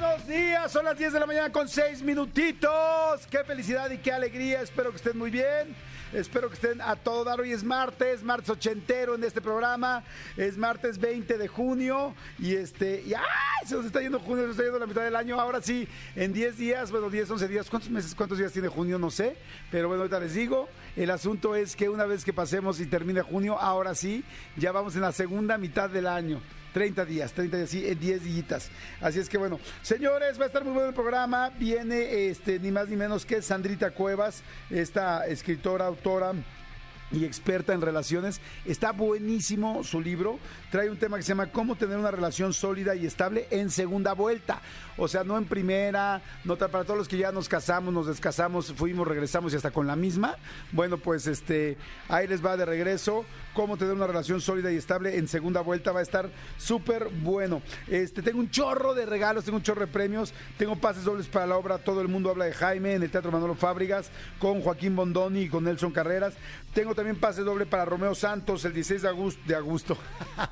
Buenos días, son las 10 de la mañana con 6 minutitos. Qué felicidad y qué alegría. Espero que estén muy bien. Espero que estén a todo dar. Hoy es martes, martes ochentero en este programa. Es martes 20 de junio. Y este, y. Se nos está yendo junio, se nos está yendo la mitad del año. Ahora sí, en 10 días, bueno, 10, 11 días. ¿Cuántos meses, cuántos días tiene junio? No sé. Pero bueno, ahorita les digo. El asunto es que una vez que pasemos y termine junio, ahora sí, ya vamos en la segunda mitad del año. 30 días, 30 días, sí, 10 días. Así es que bueno, señores, va a estar muy bueno el programa. Viene este ni más ni menos que Sandrita Cuevas, esta escritora, autora y experta en relaciones. Está buenísimo su libro. Trae un tema que se llama Cómo tener una relación sólida y estable en segunda vuelta. O sea, no en primera, no para todos los que ya nos casamos, nos descasamos, fuimos, regresamos y hasta con la misma. Bueno, pues este ahí les va de regreso. Cómo tener una relación sólida y estable en segunda vuelta va a estar súper bueno. Este tengo un chorro de regalos, tengo un chorro de premios, tengo pases dobles para la obra Todo el mundo habla de Jaime en el Teatro Manolo Fábrigas con Joaquín Bondoni y con Nelson Carreras. Tengo también pase doble para Romeo Santos el 16 de agosto. De agosto.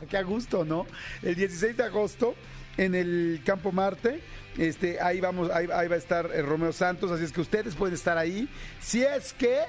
Qué a gusto, ¿no? El 16 de agosto en el Campo Marte. Este, ahí vamos, ahí, ahí va a estar eh, Romeo Santos, así es que ustedes pueden estar ahí. Si es que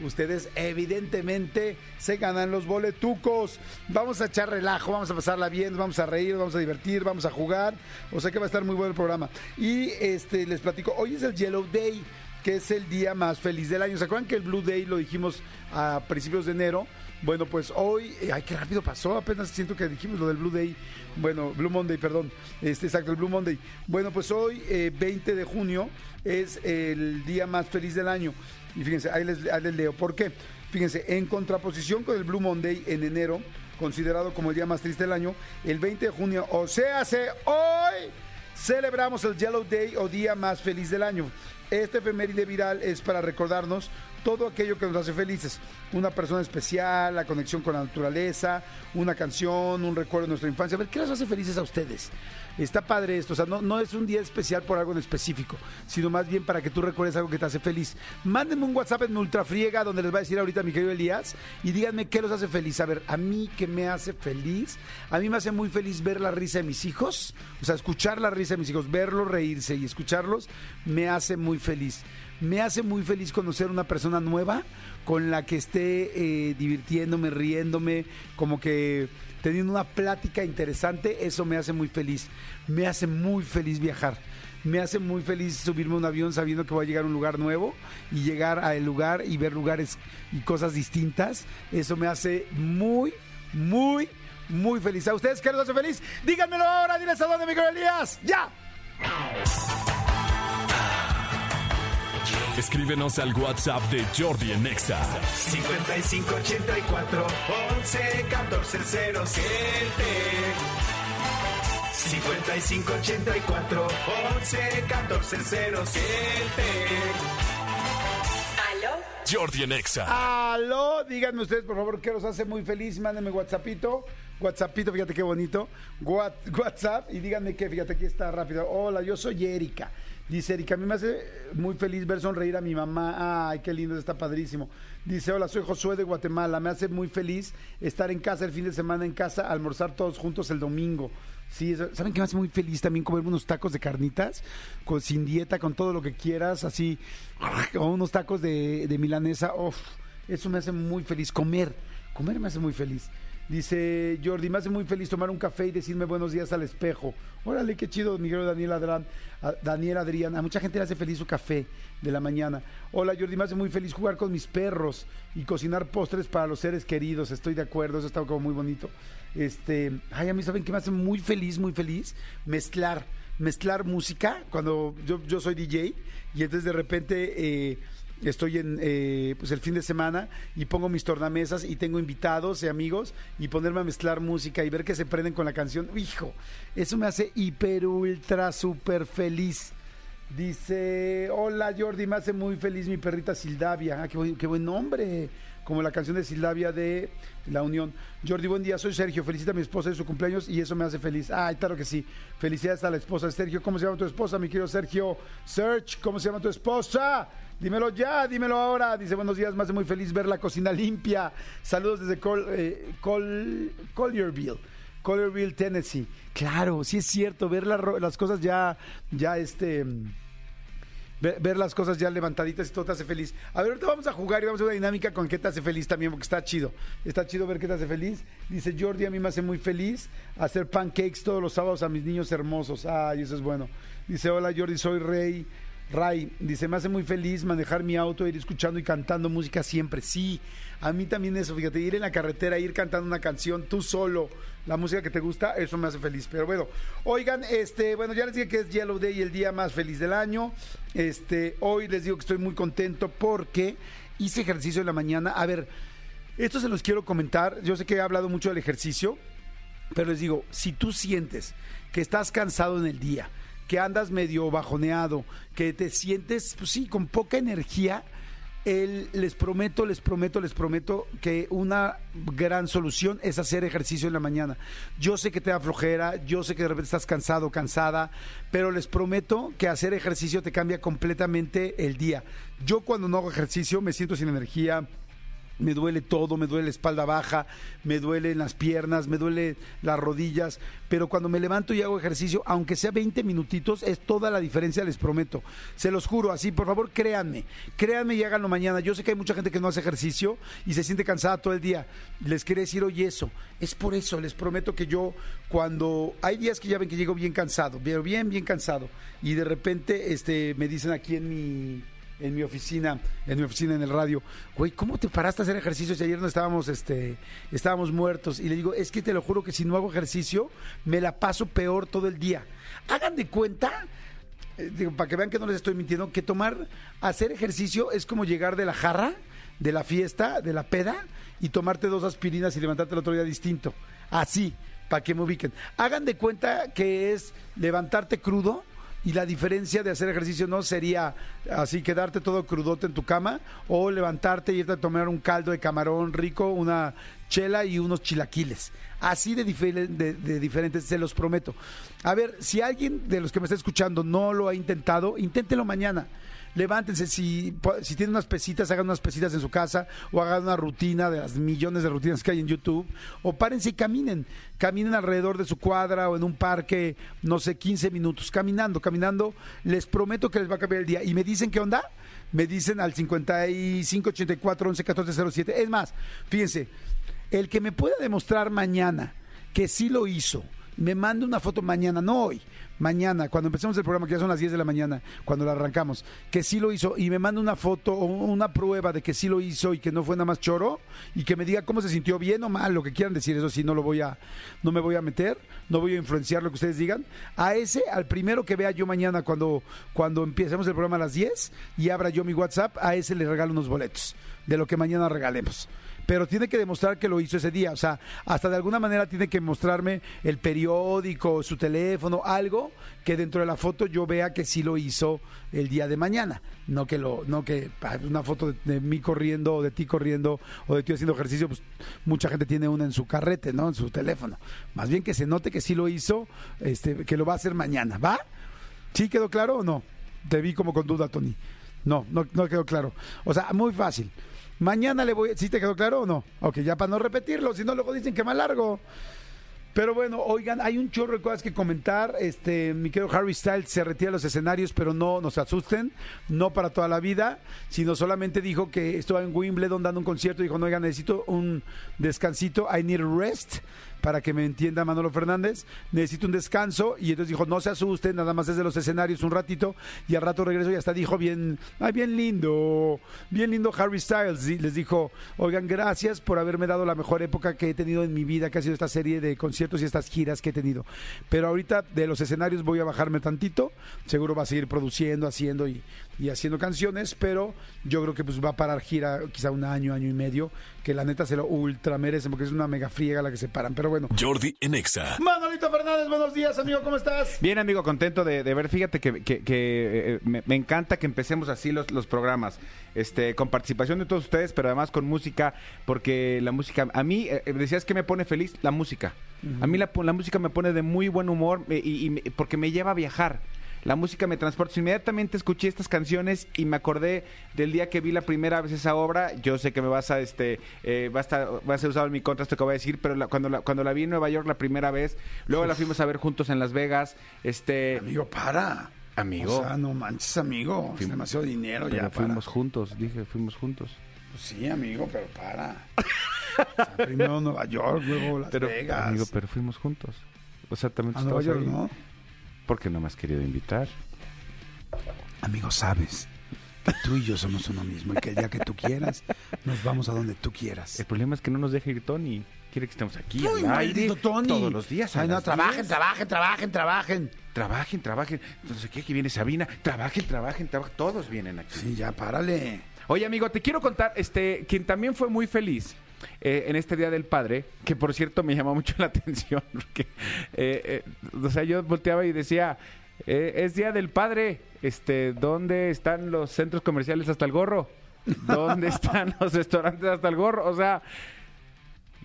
ustedes evidentemente se ganan los boletucos. Vamos a echar relajo, vamos a pasarla bien, vamos a reír, vamos a divertir, vamos a jugar. O sea que va a estar muy bueno el programa. Y este les platico, hoy es el Yellow Day, que es el día más feliz del año. ¿Se acuerdan que el Blue Day lo dijimos a principios de enero? Bueno, pues hoy, eh, ay, qué rápido pasó, apenas siento que dijimos lo del Blue Day, bueno, Blue Monday, perdón, este, exacto, el Blue Monday. Bueno, pues hoy, eh, 20 de junio, es el día más feliz del año. Y fíjense, ahí les, ahí les leo, ¿por qué? Fíjense, en contraposición con el Blue Monday en enero, considerado como el día más triste del año, el 20 de junio, o sea, hace hoy, celebramos el Yellow Day o día más feliz del año. Este efeméride viral es para recordarnos todo aquello que nos hace felices. Una persona especial, la conexión con la naturaleza, una canción, un recuerdo de nuestra infancia. A ver, ¿qué les hace felices a ustedes? Está padre esto, o sea, no, es un día especial por algo en específico, sino más bien para que tú recuerdes algo que te hace feliz. Mándenme un WhatsApp en Ultrafriega, donde les va a decir ahorita mi querido Elías, y díganme qué los hace feliz. A ver, a mí qué me hace feliz, a mí me hace muy feliz ver la risa de mis hijos, o sea, escuchar la risa de mis hijos, verlos reírse y escucharlos, me hace muy feliz. Me hace muy feliz conocer una persona nueva con la que esté eh, divirtiéndome, riéndome, como que teniendo una plática interesante, eso me hace muy feliz. Me hace muy feliz viajar. Me hace muy feliz subirme a un avión sabiendo que voy a llegar a un lugar nuevo y llegar al lugar y ver lugares y cosas distintas. Eso me hace muy, muy, muy feliz. ¿A ustedes qué les hace feliz? Díganmelo ahora, diles a dónde, Miguel Elías. ¡Ya! Escríbenos al WhatsApp de Jordi en Exa. 5584 11 14 07 5584 11 14 07 ¿Aló? Jordi en Exa. Aló, díganme ustedes, por favor, qué los hace muy feliz. Mándenme WhatsAppito. WhatsAppito, fíjate qué bonito. What- WhatsApp y díganme qué, fíjate, aquí está rápido. Hola, yo soy Erika. Dice Erika, a mí me hace muy feliz ver sonreír a mi mamá. Ay, qué lindo, está padrísimo. Dice, hola, soy Josué de Guatemala. Me hace muy feliz estar en casa el fin de semana en casa, almorzar todos juntos el domingo. Sí, ¿saben qué me hace muy feliz también comerme unos tacos de carnitas? Con, sin dieta, con todo lo que quieras, así, unos tacos de, de milanesa. Uf, eso me hace muy feliz. Comer, comer me hace muy feliz. Dice Jordi, me hace muy feliz tomar un café y decirme buenos días al espejo. Órale, qué chido, Miguel Daniel Adrián. Daniel Adrián. A mucha gente le hace feliz su café de la mañana. Hola, Jordi, me hace muy feliz jugar con mis perros y cocinar postres para los seres queridos. Estoy de acuerdo, eso está como muy bonito. Este, ay, a mí saben que me hace muy feliz, muy feliz mezclar, mezclar música. Cuando yo, yo soy DJ y entonces de repente eh, estoy en eh, pues el fin de semana y pongo mis tornamesas y tengo invitados y amigos y ponerme a mezclar música y ver que se prenden con la canción. Hijo, eso me hace hiper, ultra, súper feliz. Dice, hola Jordi, me hace muy feliz mi perrita Sildavia. Ah, qué, buen, qué buen nombre. Como la canción de Silvia de La Unión. Jordi, buen día, soy Sergio, felicita a mi esposa de su cumpleaños y eso me hace feliz. Ay, claro que sí. Felicidades a la esposa de Sergio. ¿Cómo se llama tu esposa, mi querido Sergio? Search, ¿cómo se llama tu esposa? Dímelo ya, dímelo ahora. Dice, buenos días, me hace muy feliz ver la cocina limpia. Saludos desde Col, eh, Col- Collierville. Collierville, Tennessee. Claro, sí es cierto, ver las cosas ya, ya este... Ver, ver las cosas ya levantaditas y todo te hace feliz. A ver, ahorita vamos a jugar y vamos a hacer una dinámica con qué te hace feliz también, porque está chido. Está chido ver qué te hace feliz. Dice Jordi, a mí me hace muy feliz hacer pancakes todos los sábados a mis niños hermosos. Ay, eso es bueno. Dice, hola Jordi, soy Rey. Ray, dice, me hace muy feliz manejar mi auto, ir escuchando y cantando música siempre. Sí, a mí también eso, fíjate, ir en la carretera, ir cantando una canción tú solo, la música que te gusta, eso me hace feliz. Pero bueno, oigan, este, bueno, ya les dije que es Yellow Day, el día más feliz del año. Este, hoy les digo que estoy muy contento porque hice ejercicio en la mañana. A ver, esto se los quiero comentar. Yo sé que he hablado mucho del ejercicio, pero les digo, si tú sientes que estás cansado en el día, que andas medio bajoneado, que te sientes, pues sí, con poca energía, el- les prometo, les prometo, les prometo que una gran solución es hacer ejercicio en la mañana. Yo sé que te da flojera, yo sé que de repente estás cansado, cansada, pero les prometo que hacer ejercicio te cambia completamente el día. Yo cuando no hago ejercicio me siento sin energía, me duele todo, me duele la espalda baja, me duelen las piernas, me duele las rodillas, pero cuando me levanto y hago ejercicio, aunque sea 20 minutitos, es toda la diferencia, les prometo. Se los juro, así, por favor, créanme, créanme y háganlo mañana. Yo sé que hay mucha gente que no hace ejercicio y se siente cansada todo el día. Les quiere decir, oye, eso, es por eso, les prometo que yo, cuando hay días que ya ven que llego bien cansado, pero bien, bien cansado, y de repente este, me dicen aquí en mi en mi oficina, en mi oficina en el radio, güey, ¿cómo te paraste a hacer ejercicio si ayer no estábamos, este, estábamos muertos? Y le digo, es que te lo juro que si no hago ejercicio, me la paso peor todo el día. Hagan de cuenta, eh, digo, para que vean que no les estoy mintiendo, que tomar, hacer ejercicio es como llegar de la jarra, de la fiesta, de la peda, y tomarte dos aspirinas y levantarte el otro día distinto. Así, para que me ubiquen. Hagan de cuenta que es levantarte crudo, y la diferencia de hacer ejercicio no sería así quedarte todo crudote en tu cama o levantarte y irte a tomar un caldo de camarón rico, una chela y unos chilaquiles. Así de, de diferentes, se los prometo. A ver, si alguien de los que me está escuchando no lo ha intentado, inténtelo mañana. Levántense, si, tienen unas pesitas, hagan unas pesitas en su casa o hagan una rutina de las millones de rutinas que hay en YouTube o párense y caminen. Caminen alrededor de su cuadra o en un parque, no sé, 15 minutos, caminando, caminando. Les prometo que les va a cambiar el día. ¿Y me dicen qué onda? Me dicen al 55 84 11 14 07. Es más, fíjense, el que me pueda demostrar mañana que sí lo hizo, me manda una foto mañana, no hoy, mañana, cuando empecemos el programa, que ya son las 10 de la mañana, cuando lo arrancamos, que sí lo hizo y me manda una foto o una prueba de que sí lo hizo y que no fue nada más choro y que me diga cómo se sintió bien o mal, lo que quieran decir, eso sí, no lo voy a, no me voy a meter, no voy a influenciar lo que ustedes digan. A ese, al primero que vea yo mañana cuando, cuando empecemos el programa a las 10 y abra yo mi WhatsApp, a ese le regalo unos boletos de lo que mañana regalemos pero tiene que demostrar que lo hizo ese día. O sea, hasta de alguna manera tiene que mostrarme el periódico, su teléfono, algo que dentro de la foto yo vea que sí lo hizo el día de mañana. No que lo, no que ah, una foto de, de mí corriendo o de ti corriendo o de ti haciendo ejercicio, pues mucha gente tiene una en su carrete, ¿no? En su teléfono. Más bien que se note que sí lo hizo, este, que lo va a hacer mañana, ¿va? ¿Sí quedó claro o no? Te vi como con duda, Tony. No, no quedó claro. O sea, muy fácil. Mañana le voy. ¿Sí te quedó claro o no? Ok, ya para no repetirlo, si no, luego dicen que más largo. Pero bueno, oigan, hay un chorro de cosas que comentar. Este, mi querido Harry Styles se retira de los escenarios, pero no nos asusten, no para toda la vida, sino solamente dijo que estaba en Wimbledon dando un concierto. Dijo, no, oigan, necesito un descansito, I need rest, para que me entienda Manolo Fernández. Necesito un descanso. Y entonces dijo, no se asusten, nada más desde los escenarios un ratito. Y al rato regreso y hasta dijo, bien, ay, bien lindo, bien lindo Harry Styles. Y les dijo, oigan, gracias por haberme dado la mejor época que he tenido en mi vida, que ha sido esta serie de conciertos y estas giras que he tenido. Pero ahorita de los escenarios voy a bajarme tantito. Seguro va a seguir produciendo, haciendo y y haciendo canciones, pero yo creo que pues va a parar gira quizá un año, año y medio, que la neta se lo ultra merecen porque es una mega friega la que se paran. Pero bueno. Jordi en Exa. Manolito Fernández, buenos días, amigo, ¿cómo estás? Bien, amigo, contento de, de ver. Fíjate que, que- que, eh, me, me encanta que empecemos así los, los programas, este, con participación de todos ustedes, pero además con música, porque la música, a mí, eh, decías que me pone feliz, la música. A mí la, la música me pone de muy buen humor eh, y, y me- porque me lleva a viajar. La música me transporta. Inmediatamente escuché estas canciones y me acordé del día que vi la primera vez esa obra. Yo sé que me vas a, este, eh, va a estar, va a ser usado en mi contra esto que voy a decir, pero la- cuando, la, cuando la vi en Nueva York la primera vez, luego la fuimos a ver juntos en Las Vegas, este, Amigo, para. Amigo. O sea, no manches, amigo. Es Fuimos- demasiado dinero pero ya para. fuimos juntos, dije, fuimos juntos. Pues sí, amigo, pero para. O sea, primero Nueva York, luego Las Pero, Vegas. amigo, pero fuimos juntos. O sea, también a Nueva York, ahí. ¿no? Porque no me has querido invitar. Amigo, sabes que tú y yo somos uno mismo y que el día que tú quieras, nos vamos a donde tú quieras. El problema es que no nos deja ir Tony. Quiere que estemos aquí Uy, al aire Tony. todos los días. Ay, no, trabajen, 10. trabajen, trabajen, trabajen. Trabajen, trabajen. Entonces, ¿qué? Aquí viene Sabina. Trabajen, trabajen, trabajen. Todos vienen aquí. Sí, ya, párale. Oye, amigo, te quiero contar, este, quien también fue muy feliz eh, en este Día del Padre, que por cierto me llamó mucho la atención, porque, eh, eh, o sea, yo volteaba y decía, eh, es Día del Padre, este, ¿dónde están los centros comerciales hasta el gorro? ¿Dónde están los restaurantes hasta el gorro? O sea,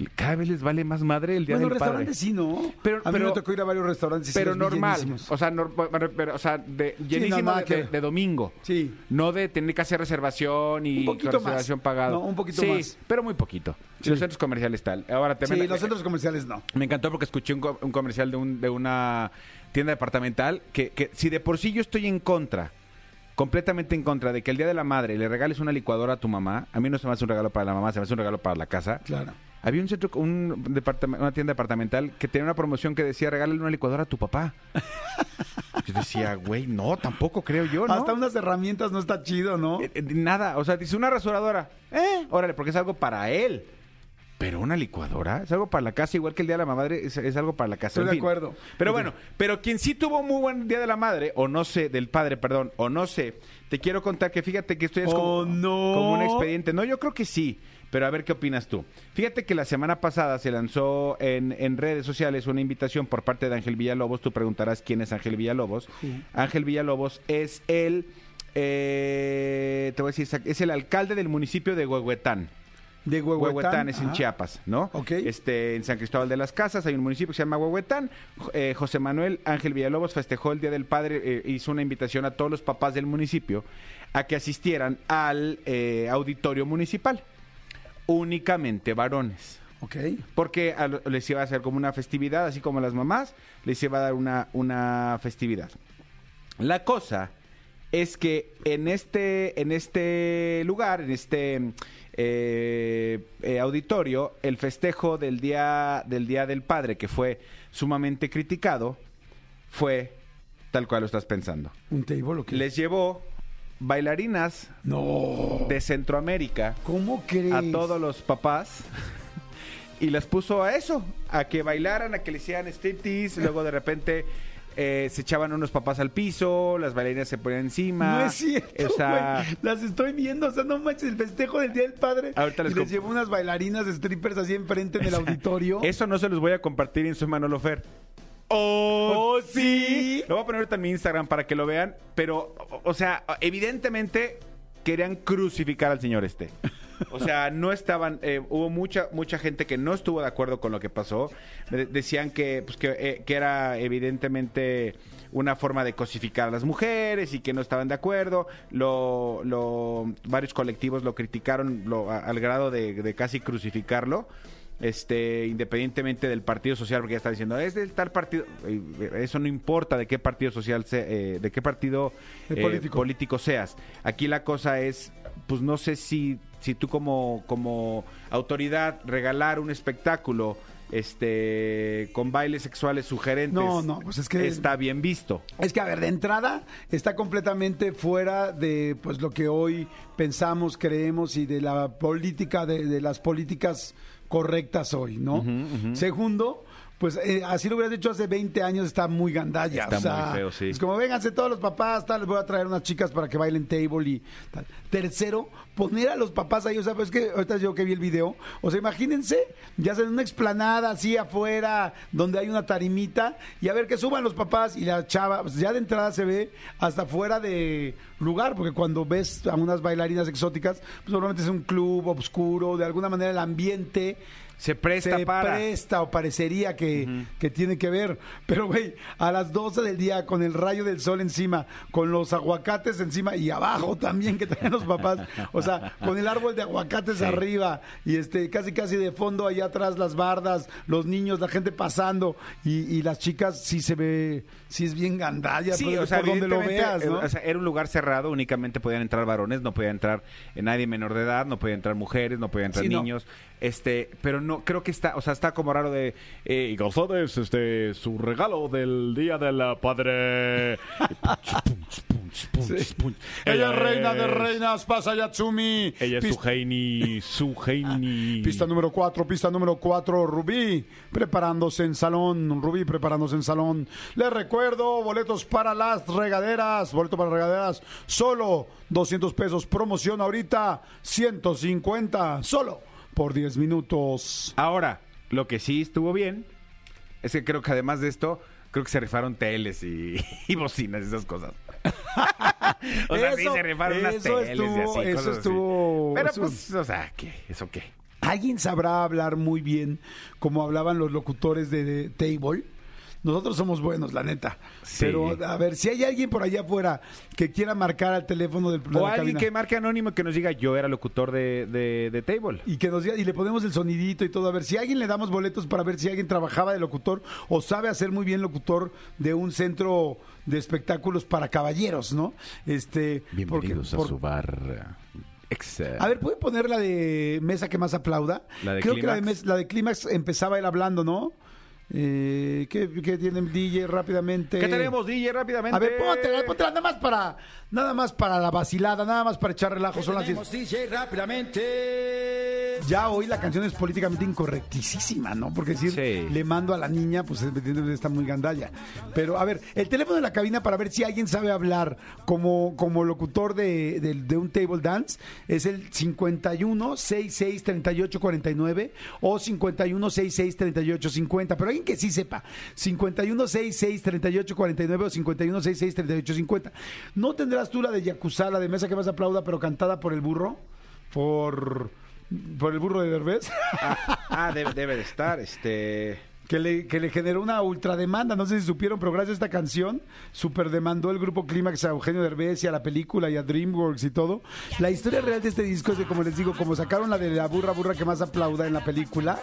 cada vez les vale más madre el Día Bueno, del Padre. restaurantes sí, ¿no? Pero- a mí pero- me tocó ir a varios restaurantes. Pero normal, o sea, bueno, pero, o sea, de, llenísimo de, que- de- de domingo. Sí. No de tener que hacer reservación y Un reservación más. pagada. No, un poquito sí, más. pero muy poquito. Sí. Los centros comerciales tal. Ahora también Sí, los centros comerciales no. me encantó porque escuché un, un comercial de, un- de una tienda departamental que, que si de por sí yo estoy en contra, completamente en contra de que el Día de la Madre le regales una licuadora a tu mamá, a mí no se me hace un regalo para la mamá, se me hace un regalo para la casa. Claro. Había un centro, un departam- una tienda departamental que tenía una promoción que decía regálale una licuadora a tu papá. Yo decía, güey, no, tampoco creo yo, ¿no? Hasta unas herramientas no está chido, ¿no? Eh, eh, nada, o sea, dice una rasuradora, eh, órale, porque es algo para él. Pero una licuadora es algo para la casa, igual que el Día de la Madre es, es algo para la casa. Estoy en de fin. acuerdo. Pero bueno, pero quien sí tuvo muy buen Día de la Madre, o no sé, del padre, perdón, o no sé, te quiero contar que fíjate que esto ya es como, Oh, no. como un expediente. No, yo creo que sí, pero a ver qué opinas tú. Fíjate que la semana pasada se lanzó en, en redes sociales una invitación por parte de Ángel Villalobos. Tú preguntarás quién es Ángel Villalobos. Ángel Villalobos es el, eh, te voy a decir, es el alcalde del municipio de Huehuetán. De Huehuetán. Huehuetán es en. Chiapas, ¿no? Ok. Este, en San Cristóbal de las Casas hay un municipio que se llama Huehuetán. Eh, José Manuel Ángel Villalobos festejó el Día del Padre, eh, hizo una invitación a todos los papás del municipio a que asistieran al eh, auditorio municipal. Únicamente varones. Ok. Porque a les iba a hacer como una festividad, así como a las mamás, les iba a dar una, una festividad. La cosa es que en este, en este lugar, en este eh, eh, auditorio, el festejo del día, del día del Padre, que fue sumamente criticado, fue tal cual lo estás pensando. ¿Un table o qué? Les llevó bailarinas No. de Centroamérica ¿Cómo crees? a todos los papás y las puso a eso, a que bailaran, a que le hicieran striptease, luego de repente eh, se echaban unos papás al piso, las bailarinas se ponían encima. No es cierto, O sea. Las estoy viendo, o sea, no manches, el festejo del Día del Padre. Ahorita les y les llevo unas bailarinas de strippers así enfrente en el auditorio. eso no se los voy a compartir en su Manolo Fer. ¡Oh, sí! Lo voy a poner ahorita en mi Instagram para que lo vean, pero, o, o sea, evidentemente querían crucificar al señor este. O sea, no estaban, eh, hubo mucha mucha gente que no estuvo de acuerdo con lo que pasó. De- decían que, pues, que, eh, que era evidentemente una forma de cosificar a las mujeres y que no estaban de acuerdo. Lo, lo- varios colectivos lo criticaron lo- a- al grado de, de casi crucificarlo este independientemente del partido social porque ya está diciendo es del tal partido eso no importa de qué partido social se- eh, de qué partido eh, político. político seas aquí la cosa es pues no sé si si tú como como autoridad regalar un espectáculo este con bailes sexuales sugerentes No, no, pues es que- está bien visto Es que, a ver, de entrada está completamente fuera de pues lo que hoy pensamos, creemos y de la política, de, de las políticas correctas hoy, ¿no? Segundo, pues eh, así lo hubieras dicho hace 20 años, está muy gandalla. Está o sea, muy feo, sí. Es como, vénganse todos los papás, tal, les voy a traer unas chicas para que bailen table y tal. Tercero, poner a los papás ahí, o sea, pues es que ahorita yo que vi el video, o sea, imagínense, ya sea en una explanada así afuera, donde hay una tarimita, y a ver que suban los papás y la chava, pues ya de entrada se ve hasta fuera de lugar, porque cuando ves a unas bailarinas exóticas, pues normalmente es un club oscuro, de alguna manera el ambiente Se presta se para. presta o parecería que, que tiene que ver. Pero, güey, a las 12 del día, con el rayo del sol encima, con los aguacates encima y abajo también que traen los papás, o sea, con el árbol de aguacates Sí. arriba y este casi casi de fondo allá atrás las bardas, los niños, la gente pasando y, y las chicas sí se ve, sí es bien gandalla Sí, por, o sea, por donde lo veas, ¿no? o sea, era un lugar cerrado, únicamente podían entrar varones, no podía entrar eh, nadie menor de edad, no podía entrar mujeres, no podían entrar Sí, no. Este, pero no, creo que está, o sea, está como raro de eh, y calzones, este, su regalo del día del padre. Ella es reina de reinas, pasa Yatsumi. Ella es su Heini, su Heini. Pista número 4, pista número 4, Rubí preparándose en salón, Rubí preparándose en salón. Les recuerdo, boletos para las regaderas, boleto para regaderas, solo 200 pesos, promoción ahorita 150, solo por 10 minutos. Ahora, lo que sí estuvo bien es que creo que además de esto, creo que se rifaron teles y, y bocinas y esas cosas. o sea, sí Eso- se rifaron unas teles y estuvo- así, eso cosas así. estuvo- Pero eso- pues, o sea, ¿qué? ¿Eso qué? ¿Alguien sabrá hablar muy bien como hablaban los locutores de, de Table? Nosotros somos buenos, la neta. Sí. Pero, a ver, si hay alguien por allá afuera que quiera marcar al teléfono del de O la alguien cabina que marque anónimo que nos diga, yo era locutor de, de, de Table. y que nos diga- y le ponemos el sonidito y todo, a ver si a alguien le damos boletos para ver si alguien trabajaba de locutor o sabe hacer muy bien locutor de un centro de espectáculos para caballeros, ¿no? Este, porque- por- bar. A ver, ¿pueden poner la de mesa que más aplauda? ¿La de Creo que la de, mes- la de Clímax empezaba él hablando, ¿no? Eh, ¿qué, qué tiene el DJ rápidamente? ¿Qué tenemos, DJ, rápidamente? A ver, póntela, póntela nada más para, nada más para la vacilada, nada más para echar relajo. Son las 10. DJ rápidamente. Ya hoy la canción es políticamente incorrectísima, ¿no? Porque decir Sí. le mando a la niña, pues está muy gandalla. Pero a ver, el teléfono de la cabina para ver si alguien sabe hablar como, como locutor de, de- de un table dance es el 51 66 38 49 o 51 66 38 50. Pero que sí sepa, 51 66 38 49 o 51 66 38 50. ¿No tendrás tú la de Yakuza, la de mesa que más aplauda, pero cantada por el burro? Por. Por el burro de Derbez, Ah, debe, debe de estar, este... que le, que le generó una ultrademanda. No sé si supieron, pero gracias a esta canción, super demandó el grupo Clímax a Eugenio Derbez y a la película y a DreamWorks y todo. La historia real de este disco es de, como les digo, como sacaron la de la burra burra que más aplauda en la película,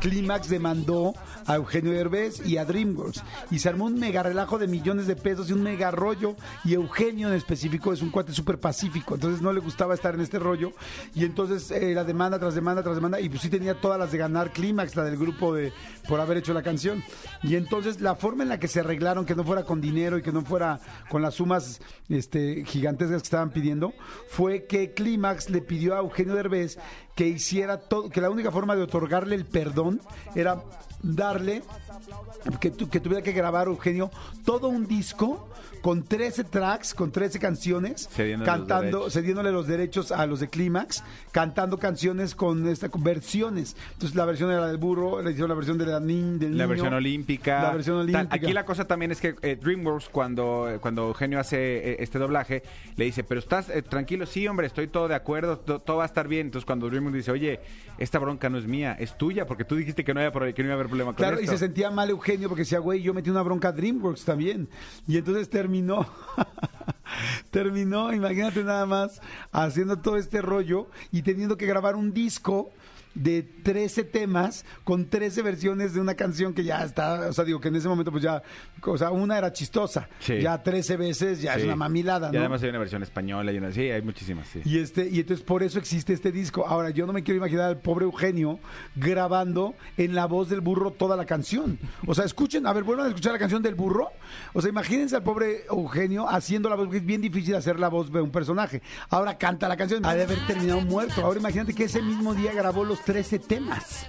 Clímax demandó a Eugenio Derbez y a DreamWorks. Y se armó un mega relajo de millones de pesos y un mega rollo. Y Eugenio en específico es un cuate súper pacífico, entonces no le gustaba estar en este rollo. Y entonces era demanda tras demanda tras demanda. Y pues sí tenía todas las de ganar Clímax, la del grupo de por haber hecho la canción. Y entonces la forma en la que se arreglaron, que no fuera con dinero y que no fuera con las sumas este, gigantescas que estaban pidiendo, fue que Clímax le pidió a Eugenio Derbez que hiciera todo, que la única forma de otorgarle el perdón era darle que, tu- que tuviera que grabar Eugenio todo un disco con 13 tracks, con 13 canciones, Cediéndole los cantando, derechos. cediéndole los derechos a los de Clímax, cantando canciones con esta con versiones. Entonces la versión era del burro, le hicieron la versión de la nin- del La niño, versión olímpica. La versión olímpica. Aquí la cosa también es que eh, DreamWorks, cuando, cuando Eugenio hace eh, este doblaje, le dice, pero estás eh, tranquilo, sí, hombre, estoy todo de acuerdo, to- todo va a estar bien. Entonces cuando DreamWorks dice, oye, esta bronca no es mía, es tuya, porque tú dijiste que no, había, que no iba a haber problema con Claro, y esto". se sentía mal Eugenio porque decía, güey, yo metí una bronca a DreamWorks también. Y entonces terminó, terminó, imagínate nada más, haciendo todo este rollo y teniendo que grabar un disco de 13 temas con 13 versiones de una canción que ya está, o sea, digo que en ese momento pues ya, o sea, una era chistosa, Sí. ya 13 veces ya es una mamilada, Y ¿no? además hay una versión española y una... Sí, hay muchísimas, sí. Y este, y entonces por eso existe este disco. Ahora, yo no me quiero imaginar al pobre Eugenio grabando en la voz del burro toda la canción. O sea, escuchen, a ver, vuelvan a escuchar la canción del burro. O sea, imagínense al pobre Eugenio haciendo la voz, porque es bien difícil hacer la voz de un personaje. Ahora canta la canción, ha de haber terminado muerto. Ahora imagínate que ese mismo día grabó los 13 temas.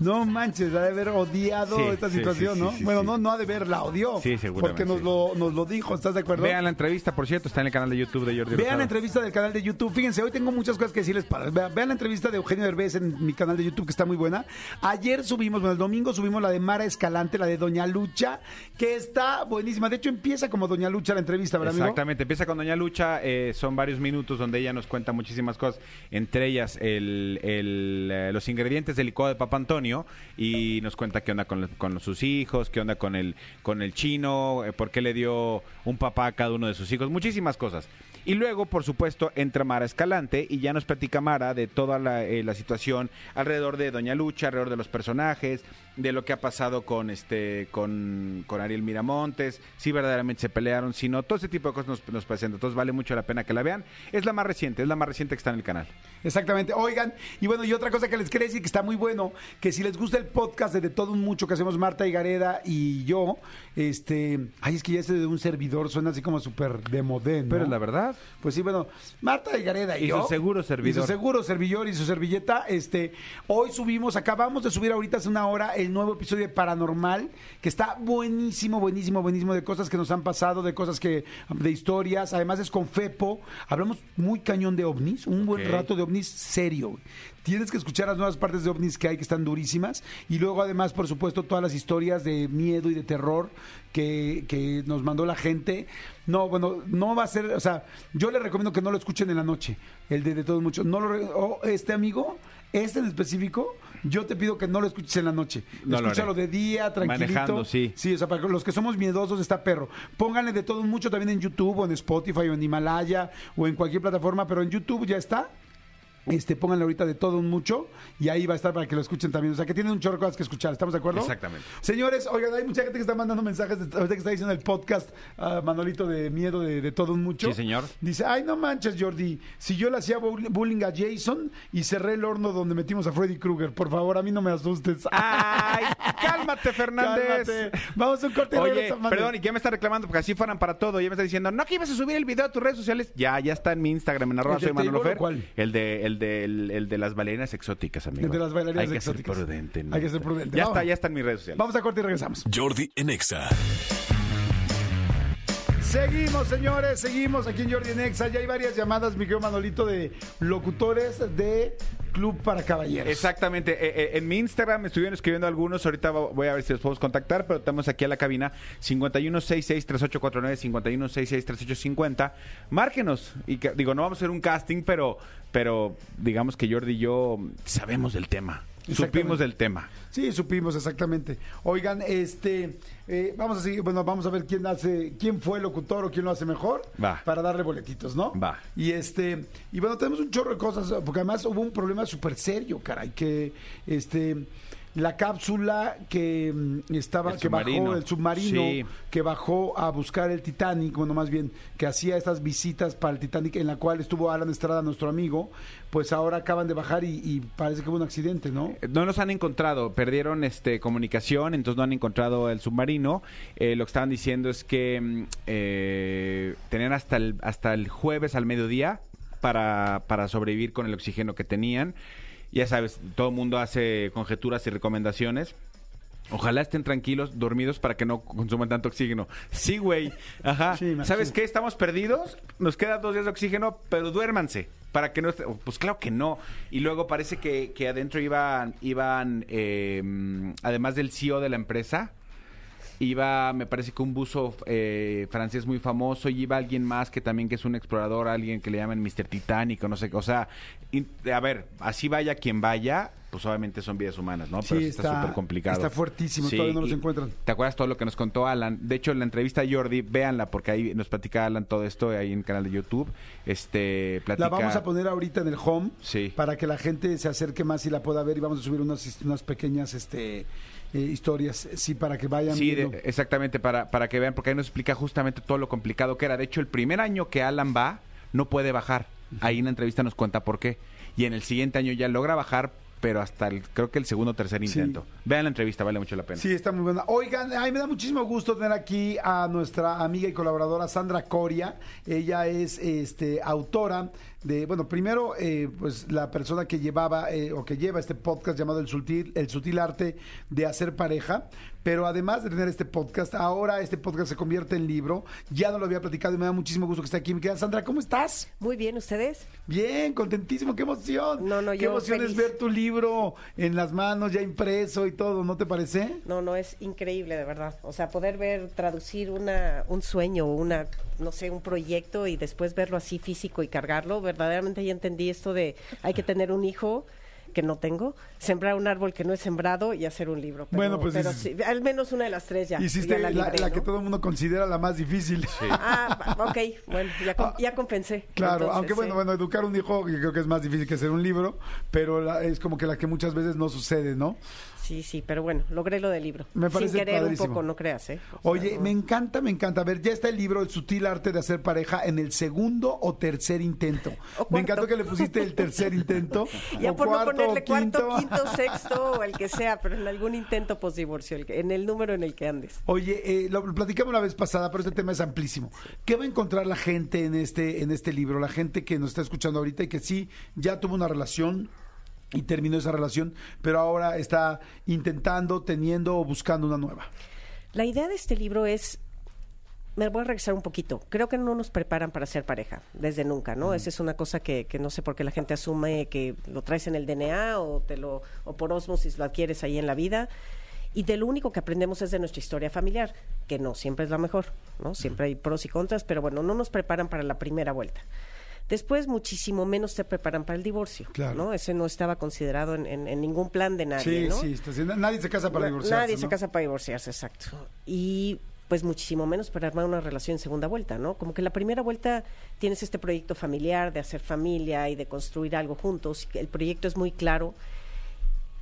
No manches, ha de haber odiado Sí, esta sí, situación, sí, ¿no? sí, bueno, sí. no, no ha de ver, la odió. Sí, seguramente, Porque nos, sí. lo, nos lo dijo, ¿estás de acuerdo? Vean la entrevista, por cierto, está en el canal de YouTube de Jordi Vean Rosado. la entrevista del canal de YouTube. Fíjense, hoy tengo muchas cosas que decirles. Para, vean, vean la entrevista de Eugenio Derbez en mi canal de YouTube, que está muy buena. Ayer subimos, bueno, el domingo subimos la de Mara Escalante, la de Doña Lucha, que está buenísima. De hecho, empieza como Doña Lucha la entrevista, ¿verdad, amigo? Exactamente, empieza con Doña Lucha, eh, son varios minutos donde ella nos cuenta muchísimas cosas, entre ellas el, el, eh, los ingredientes del licuado de Papa Antonio y nos cuenta qué onda con, sus hijos, qué onda con el, con el chino, eh, por qué le dio un papá a cada uno de sus hijos, muchísimas cosas. Y luego, por supuesto, entra Mara Escalante y ya nos platica Mara de toda la, eh, la situación alrededor de Doña Lucha, alrededor de los personajes, de lo que ha pasado con este con, con Ariel Miramontes, si verdaderamente se pelearon, si no, todo ese tipo de cosas nos, nos presenta. Entonces vale mucho la pena que la vean. Es la más reciente, es la más reciente que está en el canal. Exactamente. Oigan, y bueno, y otra cosa que les quería decir que está muy bueno, que si les gusta el podcast de, De todo un mucho que hacemos Marta y Gareda y yo, este, ay, es que ya ese de un servidor suena así como súper de modén, ¿no? Pero la verdad, Pues sí, bueno, Marta y Gareda y, Y yo. su seguro servidor. Y su seguro servidor y su servilleta. Este, hoy subimos, acabamos de subir ahorita hace una hora el nuevo episodio de Paranormal, que está buenísimo, buenísimo, buenísimo, de cosas que nos han pasado, de cosas que, de historias. Además es con Fepo. Hablamos muy cañón de ovnis, un buen rato de ovnis serio. Tienes que escuchar las nuevas partes de ovnis que hay que están durísimas. Y luego, además, por supuesto, todas las historias de miedo y de terror que, que nos mandó la gente. No, bueno, no va a ser, o sea, yo les recomiendo que no lo escuchen en la noche, el de, de todos muchos. No lo, re- o este amigo, este en específico, yo te pido que no lo escuches en la noche. No lo Escúchalo de día, tranquilito. Manejando, sí. Sí, o sea, para los que somos miedosos está perro. Pónganle de todo mucho también en YouTube o en Spotify o en Himalaya o en cualquier plataforma, pero en YouTube ya está. Este, pónganle ahorita de todo un mucho y ahí va a estar para que lo escuchen también. O sea, que tienen un chorro de cosas que escuchar. ¿Estamos de acuerdo? Exactamente. Señores, oigan, hay mucha gente que está mandando mensajes, ahorita que está diciendo el podcast, ah, Manolito, de miedo de, de todo un mucho. Sí, señor. Dice, ay, no manches, Jordi, si yo le hacía bull- bullying a Jason y cerré el horno donde metimos a Freddy Krueger, por favor, a mí no me asustes. ¡Ay! ¡Cálmate, Fernández! Cálmate. Vamos a un corte Oye, mande. perdón, y ya me está reclamando porque así fueran para todo. Ya me está diciendo, no que ibas a subir el video a tus redes sociales. Ya, ya está en mi Instagram, en arroba ¿El de soy Manolo Fer. cuál? El de, el de, el, el de las bailarinas exóticas, amigo. El de las bailarinas Hay que exóticas. ser prudente. ¿no? Hay que ser prudente. Ya Vamos. está, ya está en mis redes sociales. Vamos a corte y regresamos. Jordi en Exa. Seguimos, señores, seguimos aquí en Jordi Nexa. Ya hay varias llamadas, mi querido Manolito, de locutores de Club para Caballeros. Exactamente. Eh, eh, en mi Instagram me estuvieron escribiendo algunos. Ahorita vo- voy a ver si los podemos contactar, pero estamos aquí a la cabina 5166-3849, 5166-3850. Márquenos. Y que- digo, no vamos a hacer un casting, pero, pero digamos que Jordi y yo sabemos del tema. Supimos del tema. Sí, supimos exactamente. Oigan, este, eh, vamos a seguir, bueno, vamos a ver quién hace, quién fue el locutor o quién lo hace mejor, Va. para darle boletitos, ¿no? Va. Y este, y bueno, tenemos un chorro de cosas, porque además hubo un problema súper serio, caray, que este, la cápsula que mm, estaba, El que bajó, el submarino, Sí. que bajó a buscar el Titanic, bueno, más bien, que hacía estas visitas para el Titanic, en la cual estuvo Alan Estrada, nuestro amigo, pues ahora acaban de bajar y, y parece que hubo un accidente, ¿no? Eh, No los han encontrado, perdieron este comunicación, entonces no han encontrado el submarino. Eh, lo que estaban diciendo es que mm, eh, tenían hasta el, hasta el jueves al mediodía para, para sobrevivir con el oxígeno que tenían. Ya sabes, todo el mundo hace conjeturas y recomendaciones. Ojalá estén tranquilos, dormidos para que no consuman tanto oxígeno. Sí, güey. Ajá. Sí. ¿Sabes qué? Estamos perdidos. Nos quedan dos días de oxígeno, pero duérmanse. Para que no esté- Pues claro que no. Y luego parece que, que adentro iban, iban eh, además del CEO de la empresa, iba, me parece que un buzo eh, francés muy famoso, y iba alguien más que también que es un explorador, alguien que le llaman Mr. Titanic, o no sé, qué. o sea, in- a ver, así vaya quien vaya, pues obviamente son vidas humanas, ¿no? Pero Sí, está está- súper complicado. está fuertísimo, todavía no los encuentran. ¿Te acuerdas todo lo que nos contó Alan? De hecho, en la entrevista a Jordi, véanla, porque ahí nos platica Alan todo esto, ahí en el canal de YouTube, este, platica... La vamos a poner ahorita en el home Sí. para que la gente se acerque más y la pueda ver y vamos a subir unas, unas pequeñas este, eh, historias, sí, para que vayan Sí, viendo. de- exactamente, para, para que vean, porque ahí nos explica justamente todo lo complicado que era. De hecho, el primer año que Alan va, no puede bajar. Ahí en la entrevista nos cuenta por qué. Y en el siguiente año ya logra bajar, pero hasta el, creo que el segundo o tercer intento. Vean la entrevista, vale mucho la pena. Sí, está muy buena. Oigan, a mí me da muchísimo gusto tener aquí a nuestra amiga y colaboradora Sandra Coria. Ella es este, autora de bueno, primero, eh, pues la persona que llevaba eh, o que lleva este podcast llamado El Sutil, El Sutil Arte de Hacer Pareja, pero además de tener este podcast, ahora este podcast se convierte en libro. Ya no lo había platicado y me da muchísimo gusto que esté aquí. Mi querida Sandra, ¿cómo estás? Muy bien, ¿ustedes? Bien, contentísimo, qué emoción. No, no, Qué yo emoción es ver tu libro en las manos, ya impreso y todo, ¿no te parece? No, no, es increíble, de verdad. O sea, poder ver, traducir una, un sueño, una, no sé, un proyecto y después verlo así físico y cargarlo, verdaderamente ya entendí esto de hay que tener un hijo que no tengo, sembrar un árbol que no he sembrado y hacer un libro. Pero, Bueno, pues pero dices- sí, al menos una de las tres ya. Hiciste ya la, libré, la ¿no? que todo el mundo considera la más difícil. Ah, ok, bueno, ya, com- ya compensé. Claro, Entonces, aunque bueno, sí. bueno, educar un hijo creo que es más difícil que hacer un libro, pero la- es como que la que muchas veces no sucede, ¿no? Sí, sí, pero bueno, logré lo del libro. Me parece Sin querer padrísimo. un poco, no creas, ¿eh? O sea, Oye, no. me encanta, me encanta. A ver, ya está el libro El sutil arte de hacer pareja en el segundo o tercer intento. O Me encantó que le pusiste el tercer intento. Ya o por no cuarto, ponerle o cuarto, quinto. quinto, sexto o el que sea, pero en algún intento posdivorcio, en el número en el que andes. Oye, eh, lo platicamos la vez pasada, pero este tema es amplísimo. ¿Qué va a encontrar la gente en este, en este libro? La gente que nos está escuchando ahorita y que sí ya tuvo una relación y terminó esa relación, pero ahora está intentando, teniendo o buscando una nueva. La idea de este libro es, me voy a regresar un poquito, creo que no nos preparan para ser pareja, desde nunca, ¿no? Esa es una cosa que, que no sé por qué la gente asume que lo traes en el DNA o, te lo, o por osmosis lo adquieres ahí en la vida. Y de lo único que aprendemos es de nuestra historia familiar, que no siempre es la mejor, ¿no? Siempre hay pros y contras, pero bueno, no nos preparan para la primera vuelta. Después, muchísimo menos te preparan para el divorcio, Claro. ¿no? Ese no estaba considerado en, en- en ningún plan de nadie, sí, ¿no? sí, está haciendo- nadie se casa para divorciarse. Nadie se casa para divorciarse, exacto. Y pues muchísimo menos para armar una relación en segunda vuelta, ¿no? Como que la primera vuelta tienes este proyecto familiar de hacer familia y de construir algo juntos. El proyecto es muy claro.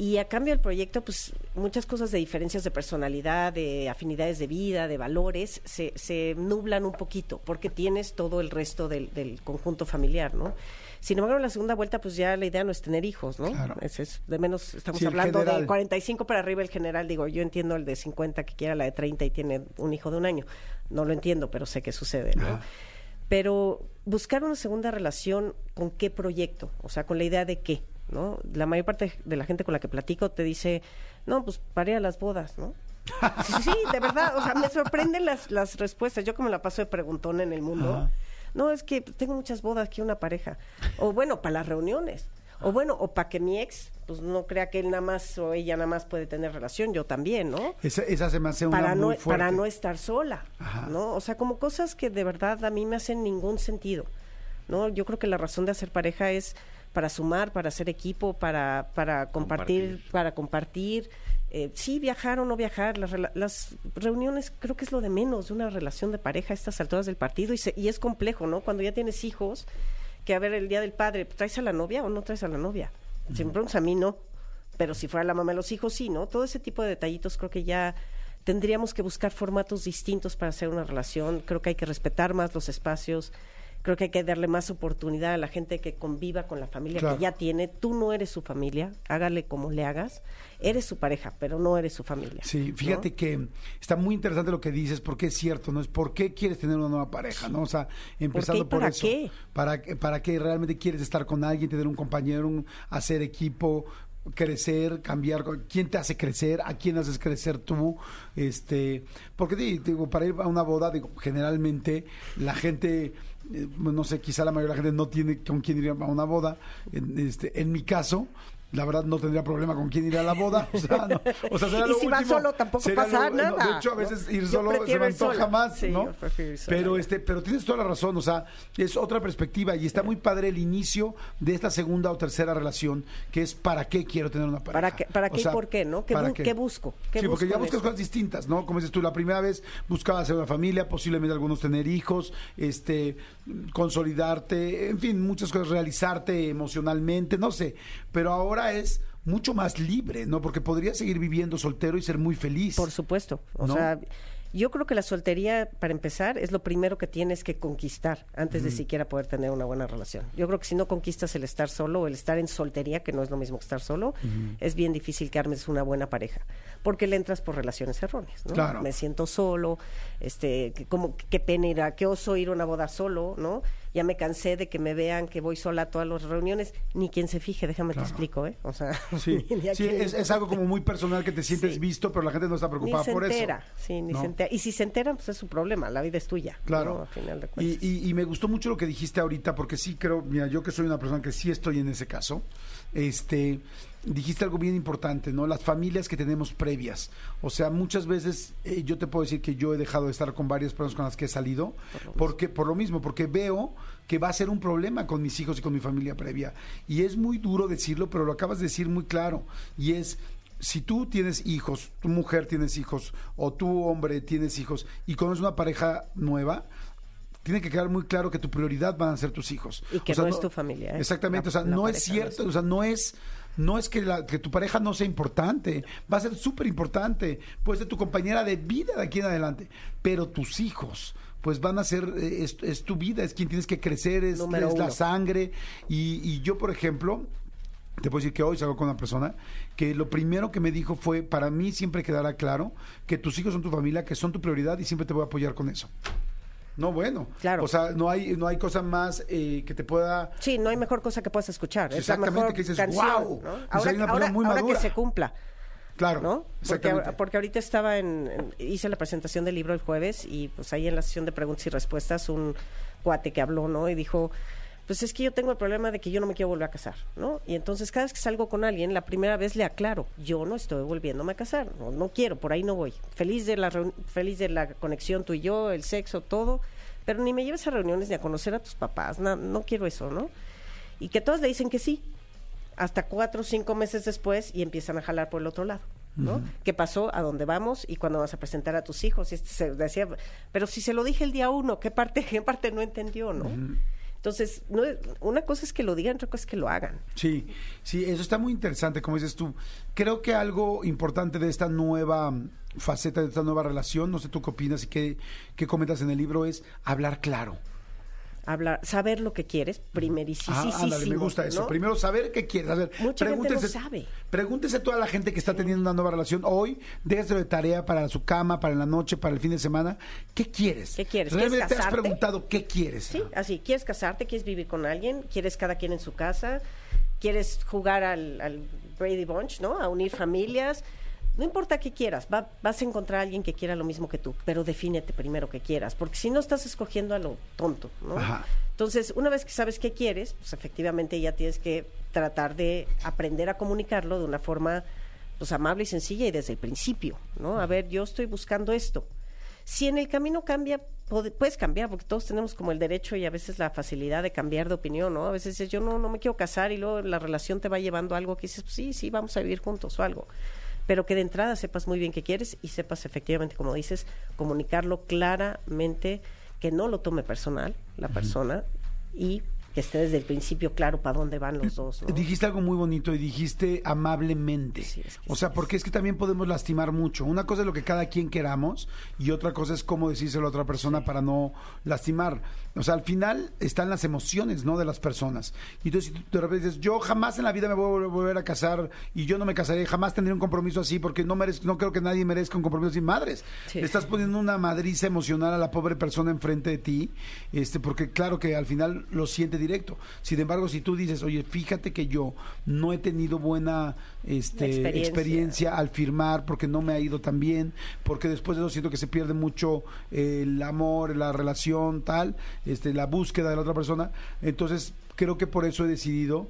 Y a cambio del proyecto, pues muchas cosas de diferencias de personalidad, de afinidades de vida, de valores, se, se nublan un poquito, porque tienes todo el resto del, del conjunto familiar, ¿no? Sin embargo, en la segunda vuelta, pues ya la idea no es tener hijos, ¿no? Claro. Es, de menos estamos Sí, hablando de 45 para arriba el general, digo, yo entiendo el de 50 que quiera la de 30 y tiene un hijo de un año. No lo entiendo, pero sé que sucede, ¿no? Pero buscar una segunda relación, ¿con qué proyecto? O sea, con la idea de qué, ¿no? La mayor parte de la gente con la que platico te dice, no, pues para ir a las bodas, ¿no? Sí, sí, de verdad, o sea, me sorprenden las, las respuestas. Yo me la paso de preguntón en el mundo. Ajá. No, es que tengo muchas bodas, quiero una pareja. O bueno, para las reuniones. O bueno, o para que mi ex, pues no crea que él nada más o ella nada más puede tener relación, yo también, ¿no? Esa, esa se me hace una para no, muy fuerte. para no estar sola, Ajá. ¿no? O sea, como cosas que de verdad a mí me hacen ningún sentido, ¿no? Yo creo que la razón de hacer pareja es para sumar, para hacer equipo, para, para compartir, Compartir. para compartir. eh, sí, viajar o no viajar, las, las reuniones creo que es lo de menos de una relación de pareja a estas alturas del partido y, se- y es complejo, ¿no? Cuando ya tienes hijos, que a ver el día del padre, ¿traes a la novia o no traes a la novia? Si me preguntas a mí, no. Pero si fuera la mamá de los hijos, sí, ¿no? Todo ese tipo de detallitos creo que ya tendríamos que buscar formatos distintos para hacer una relación. Creo que hay que respetar más los espacios. Creo que hay que darle más oportunidad a la gente que conviva con la familia Claro. que ya tiene. Tú no eres su familia, hágale como le hagas. Eres su pareja, pero no eres su familia. Sí, ¿no? fíjate que está muy interesante lo que dices, porque es cierto, ¿no? Es por qué quieres tener una nueva pareja, ¿no? O sea, empezando y por para eso. qué? Para, que- para que realmente quieres estar con alguien, tener un compañero, un- hacer equipo, crecer, cambiar. ¿Quién te hace crecer? ¿A quién haces crecer tú? Este, porque di- digo, para ir a una boda, digo, generalmente la gente, eh, no sé, quizá la mayoría de la gente no tiene con quién ir a una boda. En, este, en mi caso, la verdad no tendría problema con quién ir a la boda. O sea, no, o sea, será Y lo si último. solo, tampoco pasa lo- no, nada, De hecho, a veces ir solo se me antoja más, Sí, ¿no? Pero este, pero tienes toda la razón, o sea, es otra perspectiva y está muy padre el inicio de esta segunda o tercera relación, que es para qué quiero tener una pareja. ¿Para qué- para O qué y por qué, no? ¿Qué ¿para bu- qué busco? ¿Qué sí, porque ya buscas eso? cosas distintas, ¿no? Como dices tú, la primera vez buscabas hacer una familia, posiblemente algunos tener hijos, este, consolidarte, en fin, muchas cosas, realizarte emocionalmente, no sé, pero ahora es mucho más libre, ¿no? Porque podrías seguir viviendo soltero y ser muy feliz. Por supuesto. O ¿No? sea, yo creo que la soltería, para empezar, es lo primero que tienes que conquistar antes de siquiera poder tener una buena relación. Yo creo que si no conquistas el estar solo o el estar en soltería, que no es lo mismo que estar solo, es bien difícil que armes una buena pareja. Porque le entras por relaciones erróneas, ¿no? Claro. Me siento solo, este, que- como, qué pena ir a, qué oso ir a una boda solo, ¿no? Ya me cansé de que me vean que voy sola a todas las reuniones, ni quien se fije, déjame te explico, ¿eh? O sea, Sí, ni es, es algo como muy personal que te sientes Sí. visto, pero la gente no está ni preocupada se por entera, eso. sí, ni ¿no? se entera. Y si se enteran, pues es su problema, la vida es tuya. Claro. ¿no? A final de y, y- y me gustó mucho lo que dijiste ahorita, porque sí creo, mira, yo que soy una persona que sí estoy en ese caso, este, dijiste algo bien importante, ¿no? Las familias que tenemos previas. O sea, muchas veces eh, yo te puedo decir que yo he dejado de estar con varias personas con las que he salido, porque por lo mismo, porque veo que va a ser un problema con mis hijos y con mi familia previa. Y es muy duro decirlo, pero lo acabas de decir muy claro. Y es, si tú tienes hijos, tu mujer tienes hijos, o tu hombre tienes hijos, y conoces una pareja nueva, tiene que quedar muy claro que tu prioridad van a ser tus hijos. Y que no es tu familia, ¿eh? Exactamente, La- o sea, no es no cierto, es- o sea, no es no es que, la- que tu pareja no sea importante, va a ser súper importante, puede ser tu compañera de vida de aquí en adelante, pero tus hijos, pues van a ser, eh, es, es tu vida, es quien tienes que crecer, es, la sangre, y, y yo, por ejemplo, te puedo decir que hoy salgo con una persona que lo primero que me dijo fue, para mí siempre quedará claro que tus hijos son tu familia, que son tu prioridad y siempre te voy a apoyar con eso. No, bueno. Claro. O sea, no hay, no hay cosa más eh, que te pueda... Sí, no hay mejor cosa que puedas escuchar. Exactamente, mejor que dices. ¿no? O sea, hay una ahora- muy ahora que se cumpla. Claro, ¿no? Porque, porque ahorita estaba en, en- hice la presentación del libro el jueves y pues ahí en la sesión de preguntas y respuestas un cuate que habló, ¿no? Y dijo, pues es que yo tengo el problema de que yo no me quiero volver a casar, ¿no? Y entonces cada vez que salgo con alguien, la primera vez le aclaro, yo no estoy volviéndome a casar, no, no quiero, por ahí no voy. Feliz de la feliz de la conexión tú y yo, el sexo, todo, pero ni me lleves a reuniones ni a conocer a tus papás, na- no quiero eso, ¿no? Y que todos le dicen que sí, hasta cuatro o cinco meses después y empiezan a jalar por el otro lado. ¿no? ¿Qué pasó? ¿A dónde vamos? ¿Y cuándo vas a presentar a tus hijos? Y este se decía, pero si se lo dije el día uno, ¿qué parte, qué parte no entendió, no? Entonces, no, una cosa es que lo digan, otra cosa es que lo hagan. Sí, sí, eso está muy interesante, como dices tú. Creo que algo importante de esta nueva faceta, de esta nueva relación, no sé tú qué opinas y qué, qué comentas en el libro, es hablar claro. Hablar, saber lo que quieres, Ah, primerísimo. ándale, me gusta eso. ¿no? Primero saber qué quieres. A ver, Mucha gente no pregúntese, sabe. pregúntese a toda la gente que está teniendo una nueva relación hoy, déjaselo de tarea para su cama, para la noche, para el fin de semana. ¿Qué quieres? ¿Qué quieres? ¿Realmente ¿Quieres te has preguntado qué quieres? Sí, así, ¿quieres casarte? ¿Quieres vivir con alguien? ¿Quieres cada quien en su casa? ¿Quieres jugar al, al Brady Bunch, ¿no? A unir familias. No importa qué quieras, va- vas a encontrar a alguien que quiera lo mismo que tú, pero defínete primero qué quieras, porque si no estás escogiendo a lo tonto, ¿no? Ajá. Entonces, una vez que sabes qué quieres, pues efectivamente ya tienes que tratar de aprender a comunicarlo de una forma pues amable y sencilla y desde el principio, ¿no? A ver, yo estoy buscando esto. Si en el camino cambia, puedes cambiar, porque todos tenemos como el derecho y a veces la facilidad de cambiar de opinión, ¿no? A veces dices, yo no, no me quiero casar y luego la relación te va llevando a algo que dices, pues sí, sí, vamos a vivir juntos o algo. Pero que de entrada sepas muy bien qué quieres y sepas efectivamente, como dices, comunicarlo claramente, que no lo tome personal la persona y que esté desde el principio claro para dónde van los dos, ¿no? Dijiste algo muy bonito y dijiste amablemente. Sí, es que o sea, sí, porque es que también podemos lastimar mucho. Una cosa es lo que cada quien queramos y otra cosa es cómo decírselo a otra persona para no lastimar. O sea, al final están las emociones, ¿no? De las personas. Y entonces, si tú de repente dices, yo jamás en la vida me voy a volver a casar y yo no me casaré, jamás tendré un compromiso así porque no merezco, no creo que nadie merezca un compromiso sin madres. Le estás poniendo una madriza emocional a la pobre persona enfrente de ti, este, porque claro que al final lo siente directo. Sin embargo, si tú dices, oye, fíjate que yo no he tenido buena este, Experiencia. experiencia. al firmar porque no me ha ido tan bien, porque después de eso siento que se pierde mucho eh, el amor, la relación, tal, este, la búsqueda de la otra persona. Entonces, creo que por eso he decidido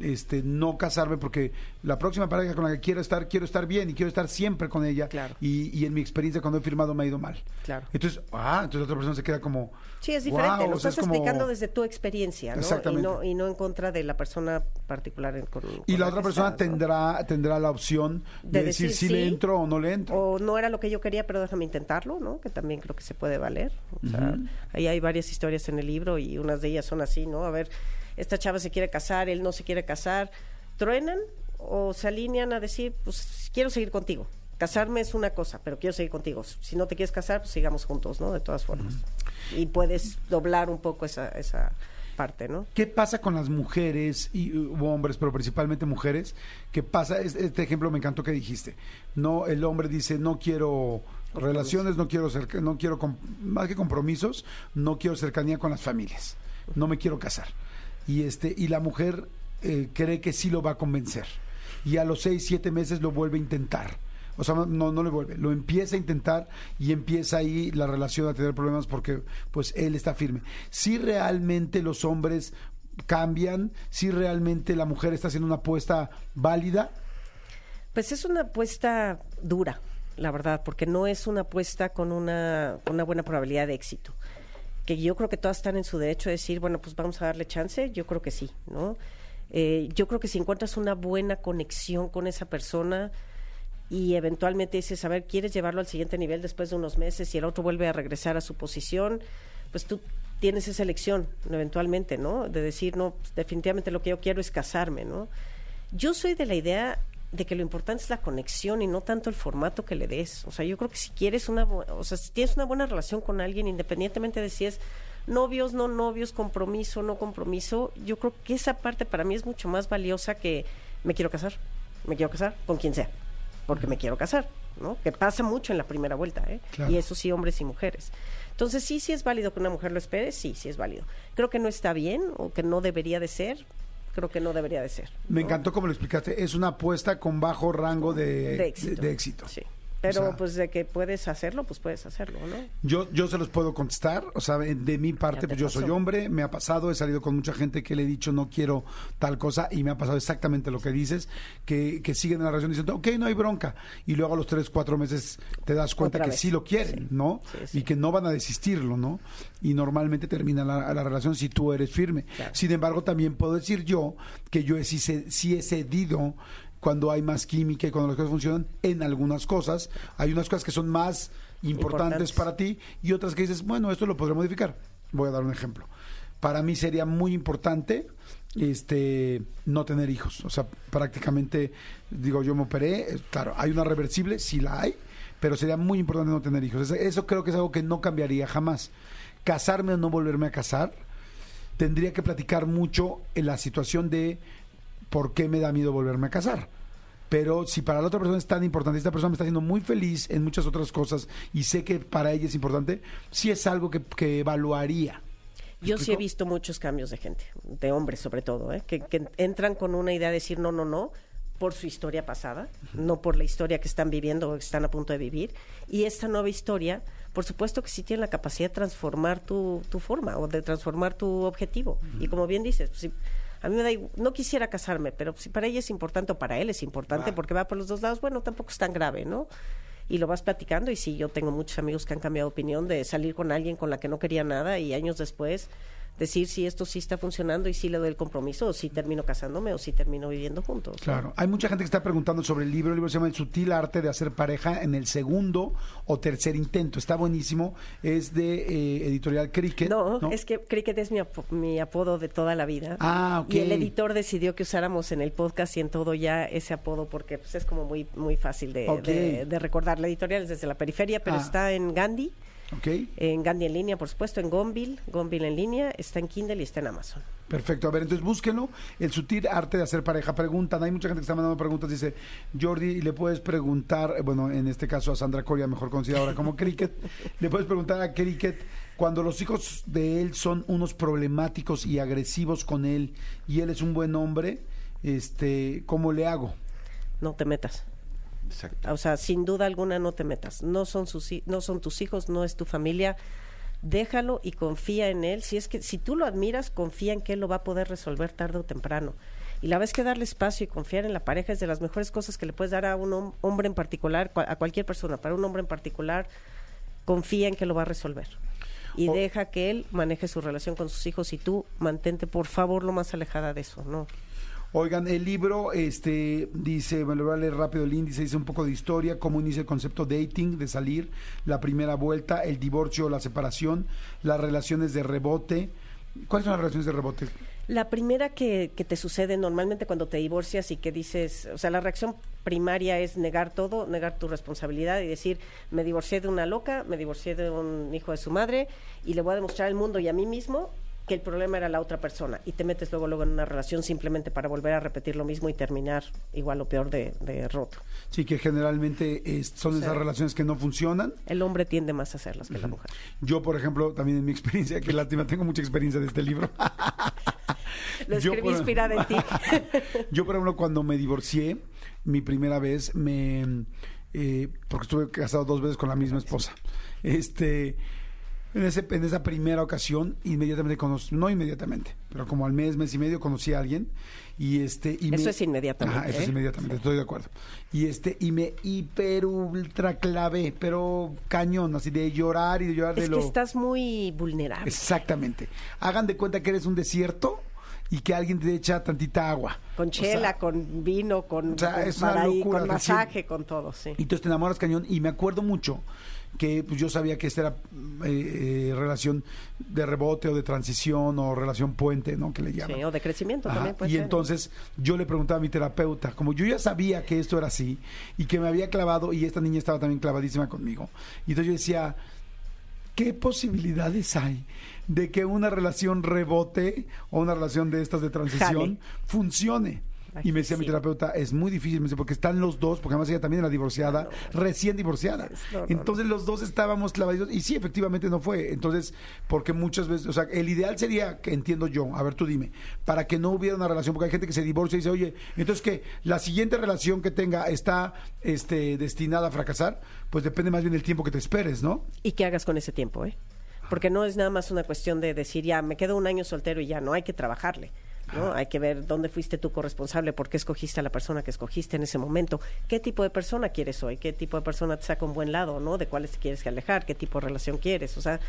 este no casarme porque la próxima pareja con la que quiero estar quiero estar bien y quiero estar siempre con ella Claro. y, y en mi experiencia cuando he firmado me ha ido mal Claro. entonces ah entonces la otra persona se queda como Sí, es diferente. Lo o sea, estás es como- explicando desde tu experiencia, ¿no? Y Exactamente. no, y no en contra de la persona particular. en- con- y con la otra persona estás, ¿no? tendrá tendrá la opción de, De decir, decir si le sí, entro o no le entro O no era lo que yo quería, pero déjame intentarlo, ¿no? Que también creo que se puede valer. O sea, ahí hay varias historias en el libro y unas de ellas son así, ¿no? A ver, esta chava se quiere casar, él no se quiere casar. ¿Truenan o se alinean a decir, pues quiero seguir contigo? Casarme es una cosa, pero quiero seguir contigo. Si no te quieres casar, pues sigamos juntos, ¿no? De todas formas. Y puedes doblar un poco esa, esa parte, ¿no? ¿Qué pasa con las mujeres y u hombres, pero principalmente mujeres? ¿Qué pasa? Es- Este ejemplo me encantó que dijiste. No, el hombre dice no quiero relaciones, no quiero cerca- no quiero más que compromisos, no quiero cercanía con las familias. no me quiero casar. Y, este, y la mujer eh, cree que sí lo va a convencer. Y a los seis, siete meses lo vuelve a intentar. O sea, no, no le vuelve, lo empieza a intentar y empieza ahí la relación a tener problemas porque pues él está firme. Si realmente los hombres cambian, si realmente la mujer está haciendo una apuesta válida, Pues es una apuesta dura, la verdad, porque no es una apuesta con una, una buena probabilidad de éxito. Que yo creo que todas están en su derecho de decir, bueno, pues vamos a darle chance, yo creo que sí, ¿no? Eh, yo creo que si encuentras una buena conexión con esa persona y eventualmente dices, a ver, quieres llevarlo al siguiente nivel después de unos meses y el otro vuelve a regresar a su posición, pues tú tienes esa elección eventualmente, ¿no? De decir, no, pues, definitivamente lo que yo quiero es casarme, ¿no? Yo soy de la idea de que lo importante es la conexión y no tanto el formato que le des. O sea, yo creo que si quieres una, o sea, si tienes una buena relación con alguien, independientemente de si es novios, no novios, compromiso, no compromiso, yo creo que esa parte para mí es mucho más valiosa que me quiero casar, me quiero casar con quien sea, porque me quiero casar, ¿no? Que pasa mucho en la primera vuelta, ¿eh? Claro. Y eso sí, hombres y mujeres. Entonces, sí, sí es válido que una mujer lo espere, sí, sí es válido. Creo que no está bien o que no debería de ser, creo que no debería de ser. me encantó como lo explicaste, es una apuesta con bajo rango de, de éxito. de- de éxito. Sí. Pero O sea- pues de que puedes hacerlo, pues puedes hacerlo, ¿no? Yo, yo se los puedo contestar, o sea, de mi parte, pues yo soy hombre, me ha pasado, he salido con mucha gente que le he dicho no quiero tal cosa y me ha pasado exactamente lo que dices, que, que siguen en la relación diciendo, ok, no hay bronca, y luego a los tres, cuatro meses te das cuenta Otra que vez. sí lo quieren, Sí. ¿no? Sí, sí. Y que no van a desistirlo, ¿no? Y normalmente termina la, la relación si tú eres firme. Claro. Sin embargo, también puedo decir yo que yo he, sí, sí he cedido cuando hay más química y cuando las cosas funcionan en algunas cosas. Hay unas cosas que son más importantes Importantes. para ti y otras que dices, bueno, esto lo podré modificar. Voy a dar un ejemplo. Para mí sería muy importante este no tener hijos. O sea, prácticamente, digo, yo me operé, eh, claro, hay una reversible, sí la hay, pero sería muy importante no tener hijos. Eso creo que es algo que no cambiaría jamás. Casarme o no volverme a casar, tendría que platicar mucho en la situación de por qué me da miedo volverme a casar. Pero si para la otra persona es tan importante, esta persona me está haciendo muy feliz en muchas otras cosas y sé que para ella es importante, sí es algo que, que evaluaría. Yo sí he visto muchos cambios de gente, de hombres sobre todo, ¿eh? que, que entran con una idea de decir no, no, no, por su historia pasada, no por la historia que están viviendo o que están a punto de vivir. Y esta nueva historia, por supuesto que sí tiene la capacidad de transformar tu, tu forma o de transformar tu objetivo. Y como bien dices, pues, si- a mí me da, igu- no quisiera casarme, pero si para ella es importante o para él es importante porque va por los dos lados, bueno, tampoco es tan grave, ¿no? y lo vas platicando y sí, yo tengo muchos amigos que han cambiado de opinión de salir con alguien con la que no quería nada y años después decir si esto sí está funcionando y si le doy el compromiso o si termino casándome o si termino viviendo juntos. Claro. Hay mucha gente que está preguntando sobre el libro. El libro se llama El sutil arte de hacer pareja en el segundo o tercer intento. Está buenísimo. Es de eh, editorial Cricket. No, es que Cricket es mi, mi apodo de toda la vida. Ah, ok. Y el editor decidió que usáramos en el podcast y en todo ya ese apodo porque pues, es como muy muy fácil de, Ok. de- de recordar. La editorial es desde la periferia, pero Ah. está en Gandhi, Ok. en Gandhi en línea, por supuesto, en Gonville, Gonville en línea, está en Kindle y está en Amazon. Perfecto. A ver, entonces búsquenlo. El sutil arte de hacer pareja. Preguntan. Hay mucha gente que está mandando preguntas. Dice, Jordi, le puedes preguntar, eh, bueno, en este caso a Sandra Coria, mejor conocida ahora como Cricket, le puedes preguntar a Cricket, cuando los hijos de él son unos problemáticos y agresivos con él y él es un buen hombre, este, ¿cómo le hago? No te metas. Exacto. O sea, sin duda alguna no te metas. No son sus no son tus hijos, no es tu familia. Déjalo y confía en él. Si es que si tú lo admiras, confía en que él lo va a poder resolver tarde o temprano. Y la vez que darle espacio y confiar en la pareja es de las mejores cosas que le puedes dar a un hom- hombre en particular, a cualquier persona, para un hombre en particular, confía en que lo va a resolver. Y deja que él maneje su relación con sus hijos y tú mantente por favor lo más alejada de eso, ¿no? Oigan, el libro este dice, me lo voy a leer rápido el índice, dice un poco de historia, cómo inicia el concepto dating, de salir, la primera vuelta, el divorcio, la separación, las relaciones de rebote. ¿Cuáles son las relaciones de rebote? La primera que, que te sucede normalmente cuando te divorcias y que dices, o sea, la reacción primaria es negar todo, negar tu responsabilidad y decir, me divorcié de una loca, me divorcié de un hijo de su madre y le voy a demostrar al mundo y a mí mismo que el problema era la otra persona y te metes luego luego en una relación simplemente para volver a repetir lo mismo y terminar igual o peor de, de roto. Sí, que generalmente eh, son esas relaciones que no funcionan. El hombre tiende más a hacerlas que la mujer. Yo, por ejemplo, también en mi experiencia, que lástima, tengo mucha experiencia de este libro. Lo escribí por- inspirada en ti. Yo, por ejemplo, cuando me divorcié, mi primera vez, me eh, porque estuve casado dos veces con la misma esposa. Este, en, ese, en esa primera ocasión, inmediatamente conocí, no inmediatamente, pero como al mes, mes y medio, conocí a alguien. Y este, y Eso me- es inmediatamente, Ajá, eso es ¿eh? inmediatamente, estoy de acuerdo. Y este, y me hiper ultra clavé, pero cañón, así de llorar y de llorar de es lo. que estás muy vulnerable. Exactamente. Hagan de cuenta que eres un desierto y que alguien te echa tantita agua. Con O chela, sea, con vino, con, o sea, con es una paraí, locura, con masaje, con todo, sí. Y entonces te enamoras cañón. Y me acuerdo mucho que pues, yo sabía que esta era eh, eh, relación de rebote o de transición o relación puente, ¿no? Que le llaman. Sí, o de crecimiento Ajá, también puede y ser. entonces yo le preguntaba a mi terapeuta, como yo ya sabía que esto era así y que me había clavado y esta niña estaba también clavadísima conmigo. Y entonces yo decía, ¿qué posibilidades hay de que una relación rebote o una relación de estas de transición Jale. funcione? Y me decía mi terapeuta, es muy difícil, me dice, porque están los dos, porque además ella también era divorciada, recién divorciada. No, Entonces los dos estábamos clavaditos, y sí, efectivamente no fue. Entonces, porque muchas veces, o sea, el ideal sería, que entiendo yo, a ver tú dime, para que no hubiera una relación, porque hay gente que se divorcia y dice, oye, entonces que la siguiente relación que tenga está este, destinada a fracasar, pues depende más bien del tiempo que te esperes, ¿no? Y qué hagas con ese tiempo, ¿eh? Porque no es nada más una cuestión de decir, ya, me quedo un año soltero y ya, no, hay que trabajarle. ¿No? Hay que ver dónde fuiste tú corresponsable, por qué escogiste a la persona que escogiste en ese momento, qué tipo de persona quieres hoy, qué tipo de persona te saca un buen lado, ¿no? De cuáles te quieres alejar, qué tipo de relación quieres, o sea,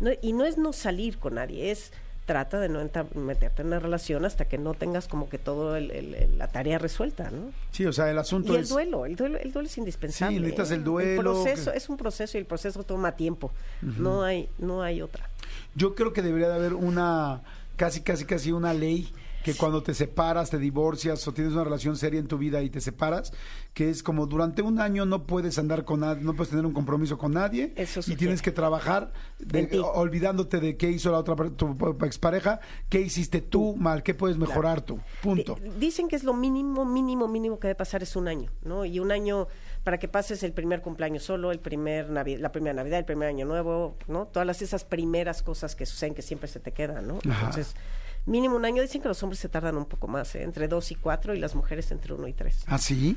no- y no es no salir con nadie, es trata de no meterte en una relación hasta que no tengas como que todo el- el- el- la tarea resuelta, ¿no? Sí, o sea, el asunto Y el es... duelo, el duelo, el duelo es indispensable. Sí, necesitas el duelo, proceso, que- es un proceso y el proceso toma tiempo. No hay, no hay otra. Yo creo que debería de haber una, casi, casi, casi una ley que cuando te separas, te divorcias o tienes una relación seria en tu vida y te separas, que es como durante un año no puedes andar con nadie, no puedes tener un compromiso con nadie Eso y tienes que trabajar de- olvidándote de qué hizo la otra tu expareja, qué hiciste tú mal, qué puedes mejorar tú. Punto. Di- Dicen que es lo mínimo, mínimo, mínimo que debe pasar es un año, ¿no? Y un año para que pases el primer cumpleaños solo, el primer Navi- la primera Navidad, el primer año nuevo, ¿no? Todas las- esas primeras cosas que suceden que siempre se te quedan, ¿no? Ajá. Mínimo un año. Dicen que los hombres se tardan un poco más, ¿eh? entre dos y cuatro, y las mujeres entre uno y tres. ¿Ah, sí?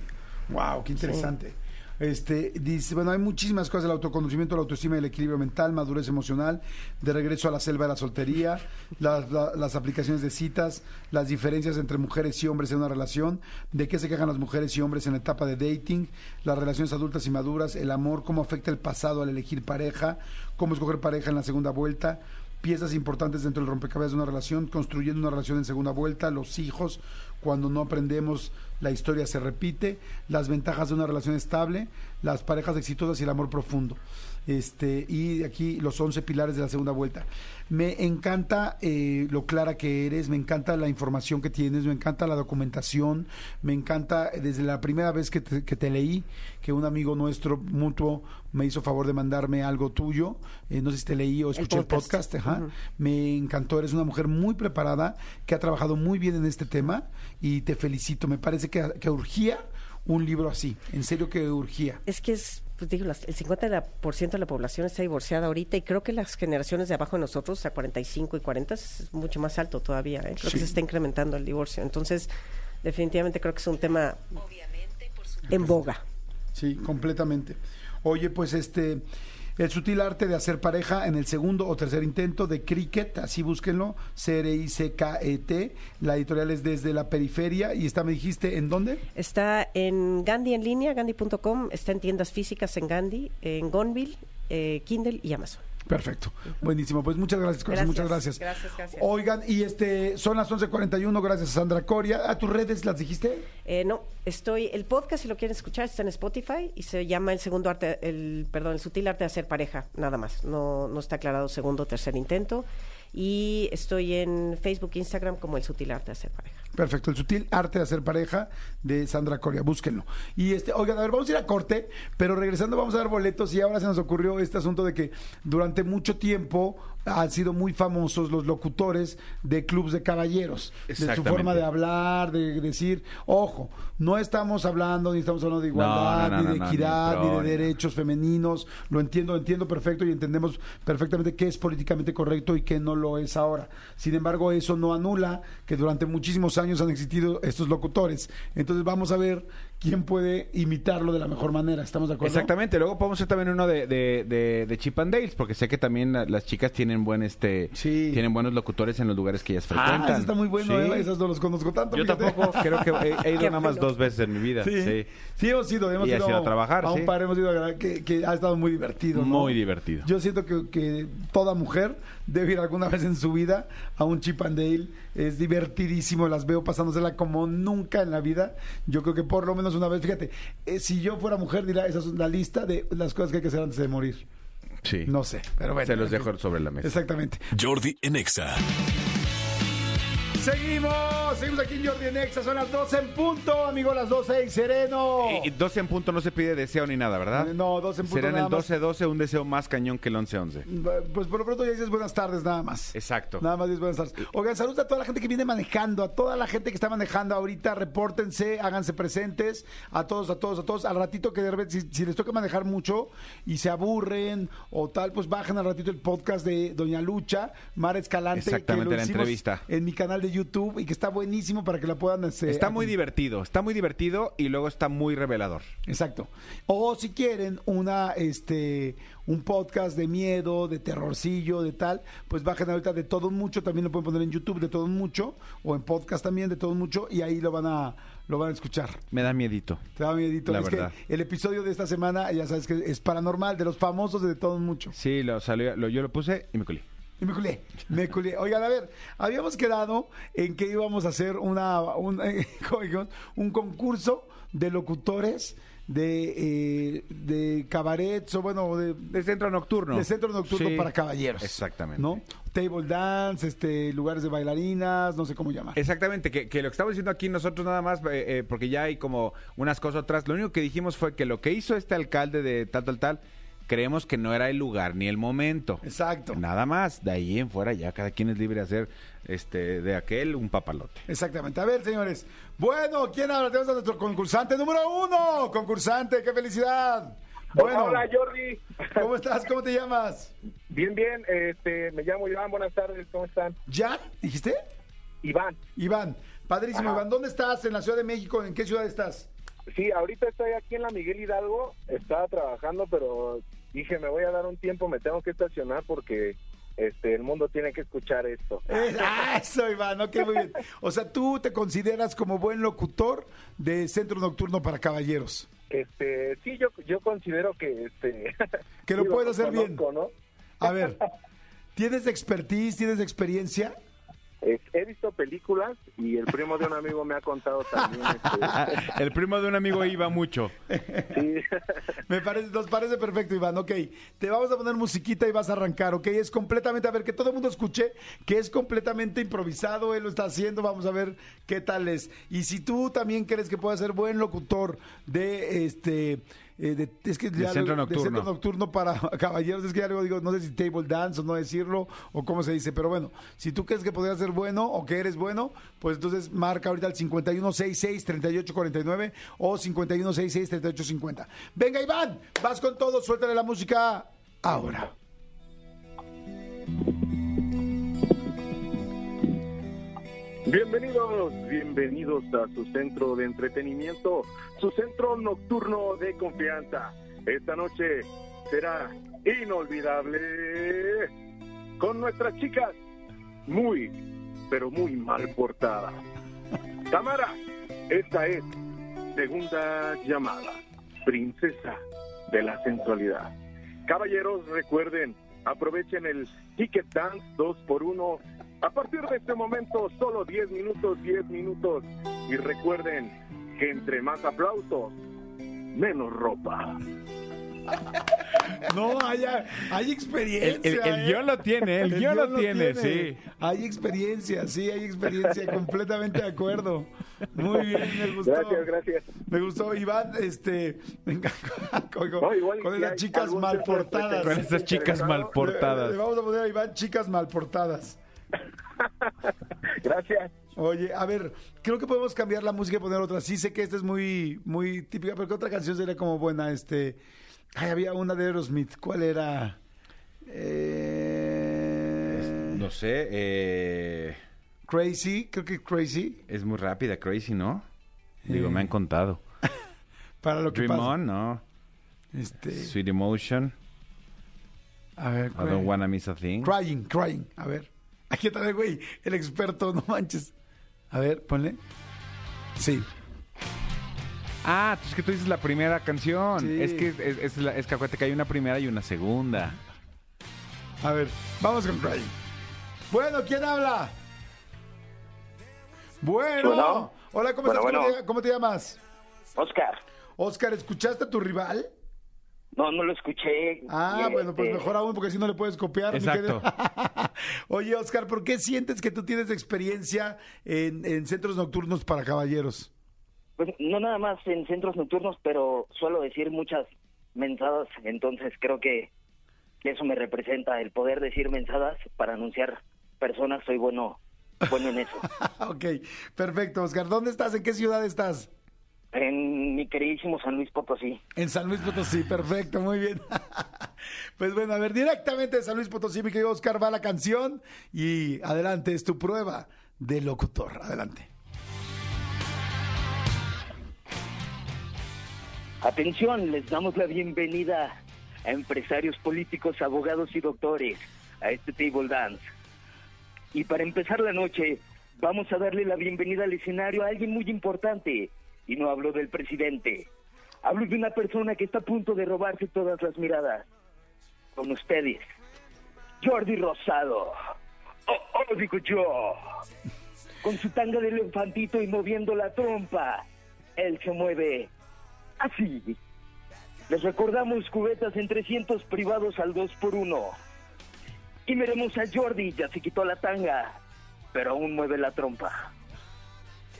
Wow, qué interesante. Este, dice, bueno, hay muchísimas cosas, el autoconocimiento, la autoestima, el equilibrio mental, madurez emocional, de regreso a la selva de la soltería, las, la- las aplicaciones de citas, las diferencias entre mujeres y hombres en una relación, de qué se quejan las mujeres y hombres en la etapa de dating, las relaciones adultas y maduras, el amor, cómo afecta el pasado al elegir pareja, cómo escoger pareja en la segunda vuelta, piezas importantes dentro del rompecabezas de una relación, construyendo una relación en segunda vuelta, los hijos, cuando no aprendemos, la historia se repite, las ventajas de una relación estable, las parejas exitosas y el amor profundo. Este, y aquí los 11 pilares de la segunda vuelta. Me encanta eh, lo clara que eres, me encanta la información que tienes, me encanta la documentación, me encanta desde la primera vez que te, que te leí, que un amigo nuestro mutuo me hizo favor de mandarme algo tuyo, eh, no sé si te leí o escuché el podcast, podcast. ajá. Ujú. me encantó, eres una mujer muy preparada, que ha trabajado muy bien en este tema y te felicito, me parece que, que urgía un libro así, en serio que urgía. Es que es, pues digo, las- el 50% de la población está divorciada ahorita y creo que las generaciones de abajo de nosotros, a 45 y 40, es mucho más alto todavía. ¿eh? Creo Sí. que se está incrementando el divorcio. Entonces, definitivamente creo que es un tema en boga. Sí, completamente. Oye, pues este, el sutil arte de hacer pareja en el segundo o tercer intento de Cricket, así búsquenlo, C-R-I-C-K-E-T. La editorial es desde la periferia y está, me dijiste, ¿en dónde? Está en Gandhi en línea, gandhi.com, está en tiendas físicas en Gandhi, en Gonville, eh, Kindle y Amazon. Perfecto. Buenísimo. Pues muchas gracias, muchas gracias. Gracias, gracias. Oigan, y este, son las 11.41, gracias a Sandra Coria. ¿A tus redes las dijiste? Eh, no, estoy, el podcast, si lo quieren escuchar, está en Spotify y se llama el segundo arte, el, perdón, el sutil arte de hacer pareja, nada más. No, no está aclarado segundo o tercer intento. Y estoy en Facebook, Instagram como el sutil arte de hacer pareja. Perfecto, el sutil arte de hacer pareja de Sandra Coria, búsquenlo. Y este, oigan, a ver, vamos a ir a corte, pero regresando vamos a dar boletos y ahora se nos ocurrió este asunto de que durante mucho tiempo han sido muy famosos los locutores de clubs de caballeros, de su forma de hablar, de decir, ojo, no estamos hablando ni estamos hablando de igualdad, No, no, no, ni de equidad, ni de derechos femeninos, lo entiendo, lo entiendo perfecto y entendemos perfectamente qué es políticamente correcto y qué no lo es ahora. Sin embargo, eso no anula que durante muchísimos años han existido estos locutores. Entonces vamos a ver quién puede imitarlo de la mejor manera. ¿Estamos de acuerdo? Exactamente, luego podemos hacer también uno de, de, de, de Chip and Dales, porque sé que también la- las chicas tienen buen este Sí. tienen buenos locutores en los lugares que ellas Ah, frecuentan. eso está muy bueno, Sí. ¿eh? esos no los conozco tanto. Yo fíjate. tampoco, creo que he, he ido nada más dos veces en mi vida. Sí, Sí. sí, hemos ido, hemos Y has ido, ido a trabajar, a un sí. par, hemos ido a- que, que ha estado muy divertido. ¿no? Muy divertido. Yo siento que, que toda mujer debe ir alguna vez en su vida a un Chip and Dale. Es divertidísimo, las veo pasándosela como nunca en la vida. Yo creo que por lo menos una vez, fíjate, eh, si yo fuera mujer, dirá, esa es la lista de las cosas que hay que hacer antes de morir. Sí. No sé, pero bueno. Se los dejo sobre la mesa. Exactamente. Jordi en Exa. Seguimos, seguimos aquí en Jordi en Exa, son las 12 en punto, amigo, las 12 y sereno. Y, y 12 en punto no se pide deseo ni nada, ¿verdad? No, 12 en punto Será en el más. 12-12 un deseo más cañón que el 11-11. Pues por lo pronto ya dices buenas tardes nada más. Exacto. Nada más dices buenas tardes. Oigan, saludos a toda la gente que viene manejando, a toda la gente que está manejando ahorita, repórtense, háganse presentes, a todos, a todos, a todos. Al ratito que de repente, si, si les toca manejar mucho y se aburren o tal, pues bajen al ratito el podcast de Doña Lucha, Mara Escalante, Exactamente, que lo la entrevista. en mi canal de YouTube y que está buenísimo para que la puedan... este, Está muy divertido, está muy divertido y luego está muy revelador. Exacto. O si quieren una este un podcast de miedo, de terrorcillo, de tal, pues bajen ahorita de todo mucho, también lo pueden poner en YouTube de todo mucho o en podcast también de todo mucho y ahí lo van a lo van a escuchar. Me da miedito. Te da miedito. La es verdad. que el episodio de esta semana, ya sabes que es paranormal, de los famosos de todo mucho. Sí, lo salió, lo, yo lo puse y me culé. Y me culé, me culé. Oigan, a ver, habíamos quedado en que íbamos a hacer una, un, un concurso de locutores de, eh, de cabarets o bueno, de, De centro nocturno. de centro nocturno Sí, para caballeros. Exactamente. ¿No? Table dance, este, lugares de bailarinas, no sé cómo llamar. Exactamente, que, que lo que estamos diciendo aquí nosotros nada más, eh, eh, porque ya hay como unas cosas atrás, lo único que dijimos fue que lo que hizo este alcalde de tal, tal, tal, creemos que no era el lugar ni el momento. Exacto. Nada más, de ahí en fuera ya cada quien es libre de hacer este, de aquel un papalote. Exactamente. A ver, señores. Bueno, ¿quién habla? Tenemos a nuestro concursante número uno. Concursante, qué felicidad. Bueno, Hola Jordi. ¿cómo estás? ¿Cómo te llamas? Bien, bien. Este, me llamo Iván. Buenas tardes. ¿Cómo están? ¿Ya? ¿Dijiste? Iván. Iván, padrísimo. Ajá. Iván, ¿dónde estás? ¿En la Ciudad de México? ¿En qué ciudad estás? Sí, ahorita estoy aquí en la Miguel Hidalgo. Estaba trabajando, pero dije me voy a dar un tiempo. Me tengo que estacionar porque este el mundo tiene que escuchar esto. Ah, Eso, Iván, ok, muy bien. O sea, tú te consideras como buen locutor de Centro Nocturno para Caballeros. Este, sí, yo yo considero que este Que lo digo, puedes hacer bien. ¿no? A ver, ¿tienes expertise, tienes experiencia? Es- he visto películas y el primo de un amigo me ha contado también. este, El primo de un amigo iba mucho. sí. Me parece, nos parece perfecto, Iván. Ok, te vamos a poner musiquita y vas a arrancar, ¿ok? Es completamente, a ver, que todo el mundo escuche que es completamente improvisado, él lo está haciendo, vamos a ver qué tal es. Y si tú también crees que puedes ser buen locutor de este... eh, de, es que ya centro nocturno. centro nocturno para caballeros, es que ya luego digo, no sé si table dance o no decirlo, o cómo se dice, pero bueno, si tú crees que podrías ser bueno o que eres bueno, pues entonces marca ahorita el 5166-3849 o 5166-3850. Venga, Iván, vas con todo, suéltale la música ahora. Bienvenidos, bienvenidos a su centro de entretenimiento, su centro nocturno de confianza. Esta noche será inolvidable con nuestras chicas muy, pero muy mal portadas. Tamara, esta es segunda llamada, princesa de la sensualidad. Caballeros, recuerden, aprovechen el Ticket Dance 2x1. A partir de este momento, solo 10 minutos, 10 minutos. Y recuerden que entre más aplausos, menos ropa. No, hay, hay experiencia. El, el, el ¿eh? guion lo tiene, el, guion lo tiene, sí. Hay experiencia, sí, hay experiencia, completamente de acuerdo. Muy bien, me gustó. Gracias, gracias. Me gustó, Iván, este, venga, con, con- No, igual con esas chicas algún mal centro de portadas. Con esas chicas mal Le, portadas. le vamos a poner a Iván chicas mal portadas. Gracias. Oye, a ver, creo que podemos cambiar la música y poner otra. Sí sé que esta es muy, muy típica, pero ¿qué otra canción sería como buena? Este, ay, había una de Aerosmith. ¿Cuál era? Eh, No sé, eh, Crazy, creo que Crazy. es muy rápida, crazy, ¿no? Digo, me han contado. Para lo que Dream pasa. On, no. Este, Sweet Emotion, a ver, I Don't Wanna Miss a Thing. Crying, crying. A ver. Aquí está el güey, el experto, no manches. A ver, ponle. Sí. Ah, es que tú dices la primera canción. Sí. Es que es, es, la- es que acuérdate que hay una primera y una segunda. A ver, vamos con Crying. Bueno, ¿quién habla? Bueno. Bueno. Hola, ¿cómo Bueno, estás? ¿Cómo, bueno. te, cómo te llamas? Oscar, Oscar, ¿escuchaste a tu rival? no, no lo escuché. Ah, Y, bueno, pues este, mejor aún porque si no le puedes copiar. mi Exacto. querido. Oye, Oscar, ¿por qué sientes que tú tienes experiencia en, en centros nocturnos para caballeros? Pues no nada más en centros nocturnos, pero suelo decir muchas mensadas, entonces creo que eso me representa, el poder decir mensadas para anunciar personas, soy bueno, bueno en eso. ok, perfecto, Oscar. ¿Dónde estás? ¿En qué ciudad estás? En mi queridísimo San Luis Potosí. En San Luis Potosí, perfecto, muy bien. pues bueno, a ver, directamente de San Luis Potosí, mi querido Oscar, va la canción y adelante, es tu prueba de locutor. Adelante. Atención, les damos la bienvenida a empresarios políticos, abogados y doctores a este table dance. Y para empezar la noche, vamos a darle la bienvenida al escenario a alguien muy importante. Y no hablo del presidente. Hablo de una persona que está a punto de robarse todas las miradas. Con ustedes, Jordi Rosado. Oh, oh, digo yo. Con su tanga de elefantito y moviendo la trompa. Él se mueve así. Les recordamos cubetas en 300 privados al 2 por 1 Y veremos a Jordi, ya se quitó la tanga, pero aún mueve la trompa.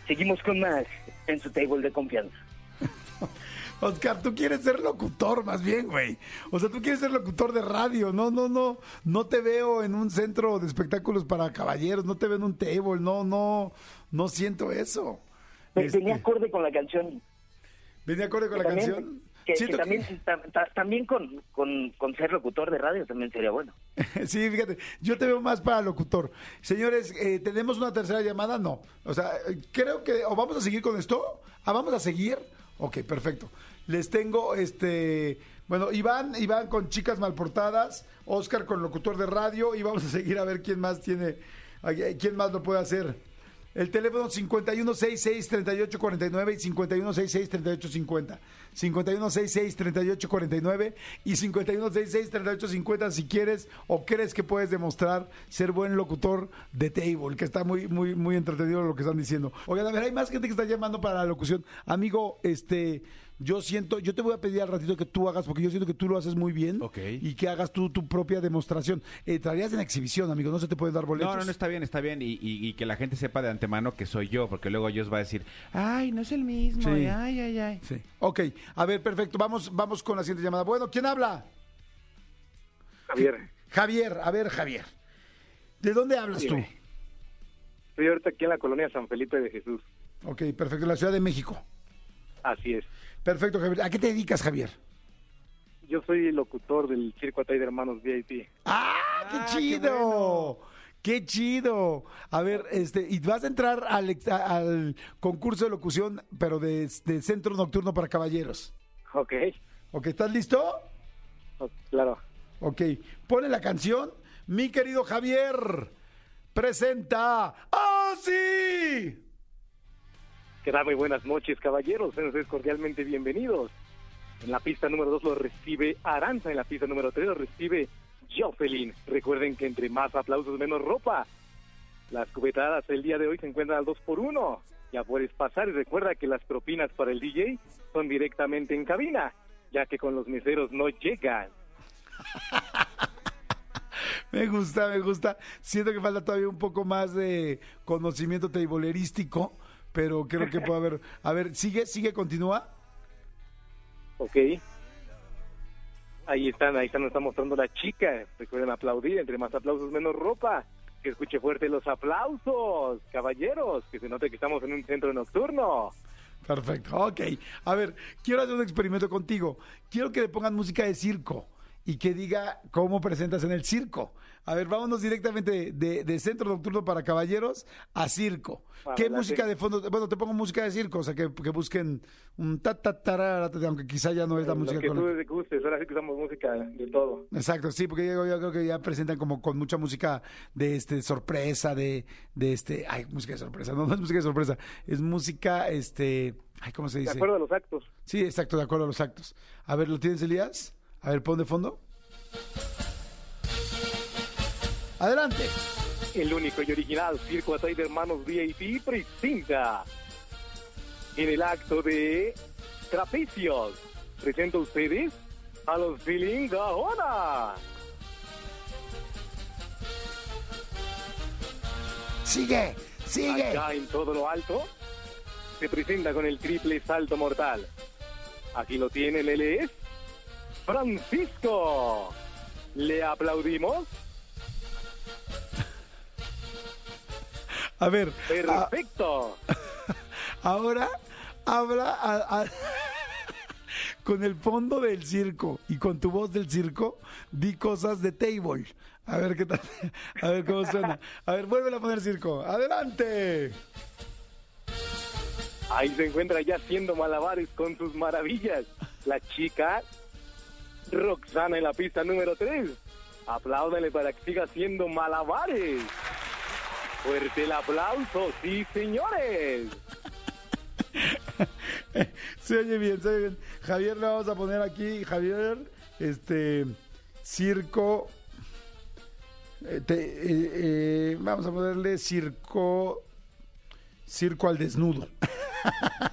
Seguimos con más en su table de confianza. Oscar, tú quieres ser locutor más bien, güey. O sea, tú quieres ser locutor de radio. No, no, no. No te veo en un centro de espectáculos para caballeros. No te veo en un table. No, no. No siento eso. Ve- Este, Venía acorde con la canción. ¿Venía acorde con la también- canción? Que, también, ta- ta- también con, con, con ser locutor de radio también sería bueno. Sí, fíjate, yo te veo más para locutor. Señores, eh, ¿tenemos una tercera llamada? No. O sea, eh, creo que, o vamos a seguir con esto. Ah, vamos a seguir. Ok, perfecto. Les tengo, este, bueno, Iván, Iván con chicas malportadas, Oscar con locutor de radio y vamos a seguir a ver quién más tiene, ay, quién más lo puede hacer. El teléfono 5166-3849 y 5166-3850. 5166-3849 y 5166-3850 si quieres o crees que puedes demostrar ser buen locutor de table, que está muy muy muy entretenido lo que están diciendo. Oigan, a ver, hay más gente que está llamando para la locución. Amigo, este yo siento, yo te voy a pedir al ratito que tú hagas, porque yo siento que tú lo haces muy bien Ok. y que hagas tú tu propia demostración. Eh, traerías en exhibición, amigo, no se te pueden dar boletos. No, no, no, está bien, está bien. Y, y- y que la gente sepa de antemano que soy yo, porque luego ellos va a decir, ay, no es el mismo, Sí. y ay, ay, ay. Sí. Ok, a ver, perfecto. Vamos, vamos con la siguiente llamada. Bueno, ¿quién habla? Javier, Javier, a ver, Javier. ¿De dónde hablas tú? Dime. estoy ahorita aquí en la colonia San Felipe de Jesús. Ok, perfecto, en la Ciudad de México. Así es. Perfecto, Javier. ¿A qué te dedicas, Javier? Yo soy locutor del Circo Atay de Hermanos VIP. ¡Ah, qué Ah, qué chido! ¡Qué chido! A ver, este, y vas a entrar al, concurso de locución, pero de, de Centro Nocturno para Caballeros. Ok, Ok, ¿estás listo? oh, claro. Ok, pone la canción. Mi querido Javier, presenta. ¡Oh, sí! ¿Qué tal? Muy buenas noches, caballeros. Sean ustedes cordialmente bienvenidos. En la pista número 2 lo recibe Aranza. En la pista número 3 lo recibe Jocelyn. Recuerden que entre más aplausos, menos ropa. Las cubetadas el día de hoy se encuentran al 2 por 1 Ya puedes pasar y recuerda que las propinas para el DJ son directamente en cabina, ya que con los meseros no llegan. Me gusta, me gusta. Siento que falta todavía un poco más de conocimiento teibolerístico, pero creo que puede haber. A ver, sigue, sigue, continúa. Ok. Ahí están, ahí están, nos está mostrando la chica. Recuerden aplaudir, entre más aplausos, menos ropa. Que escuche fuerte los aplausos, caballeros, que se note que estamos en un centro nocturno. Perfecto, ok. A ver, quiero hacer un experimento contigo. Quiero que le pongan música de circo y que diga cómo presentas en el circo. A ver, vámonos directamente de, de centro nocturno para caballeros a circo. ¿Qué música de fondo? Bueno, te pongo música de circo, o sea, que, que busquen un ta ta tarara, aunque quizá ya no es la Lo música que con tú la- te gustes, ahora sí que usamos música de todo. Exacto, sí, porque yo, yo creo que ya presentan como con mucha música de este sorpresa, de, de este, ay, música de sorpresa, no, no es música de sorpresa, es música, este, ay, ¿cómo se De dice? acuerdo a los actos. Sí, exacto, de acuerdo a los actos. A ver, ¿lo tienes, Elías? A ver, pon de fondo. Adelante. El único y original Circo Atay de Hermanos VIP presenta en el acto de Trapecios. Presento a ustedes a los Feeling Gaona. Sigue, sigue. Allá en todo lo alto se presenta con el triple salto mortal. Aquí lo tienen, él es Francisco. ¿Le aplaudimos? A ver, a- Perfecto. ahora habla a- a- con el fondo del circo y con tu voz del circo, di cosas de table. A ver qué tal, a ver cómo suena. A ver, vuelve a poner circo. Adelante. Ahí se encuentra ya haciendo malabares con sus maravillas. La chica Roxana en la pista número 3. Apláudanle para que siga haciendo malabares. Fuerte el aplauso, sí señores. Se oye bien, se oye bien. Javier, le vamos a poner aquí, Javier, este, circo. eh, eh, eh, vamos a ponerle circo. Circo al desnudo.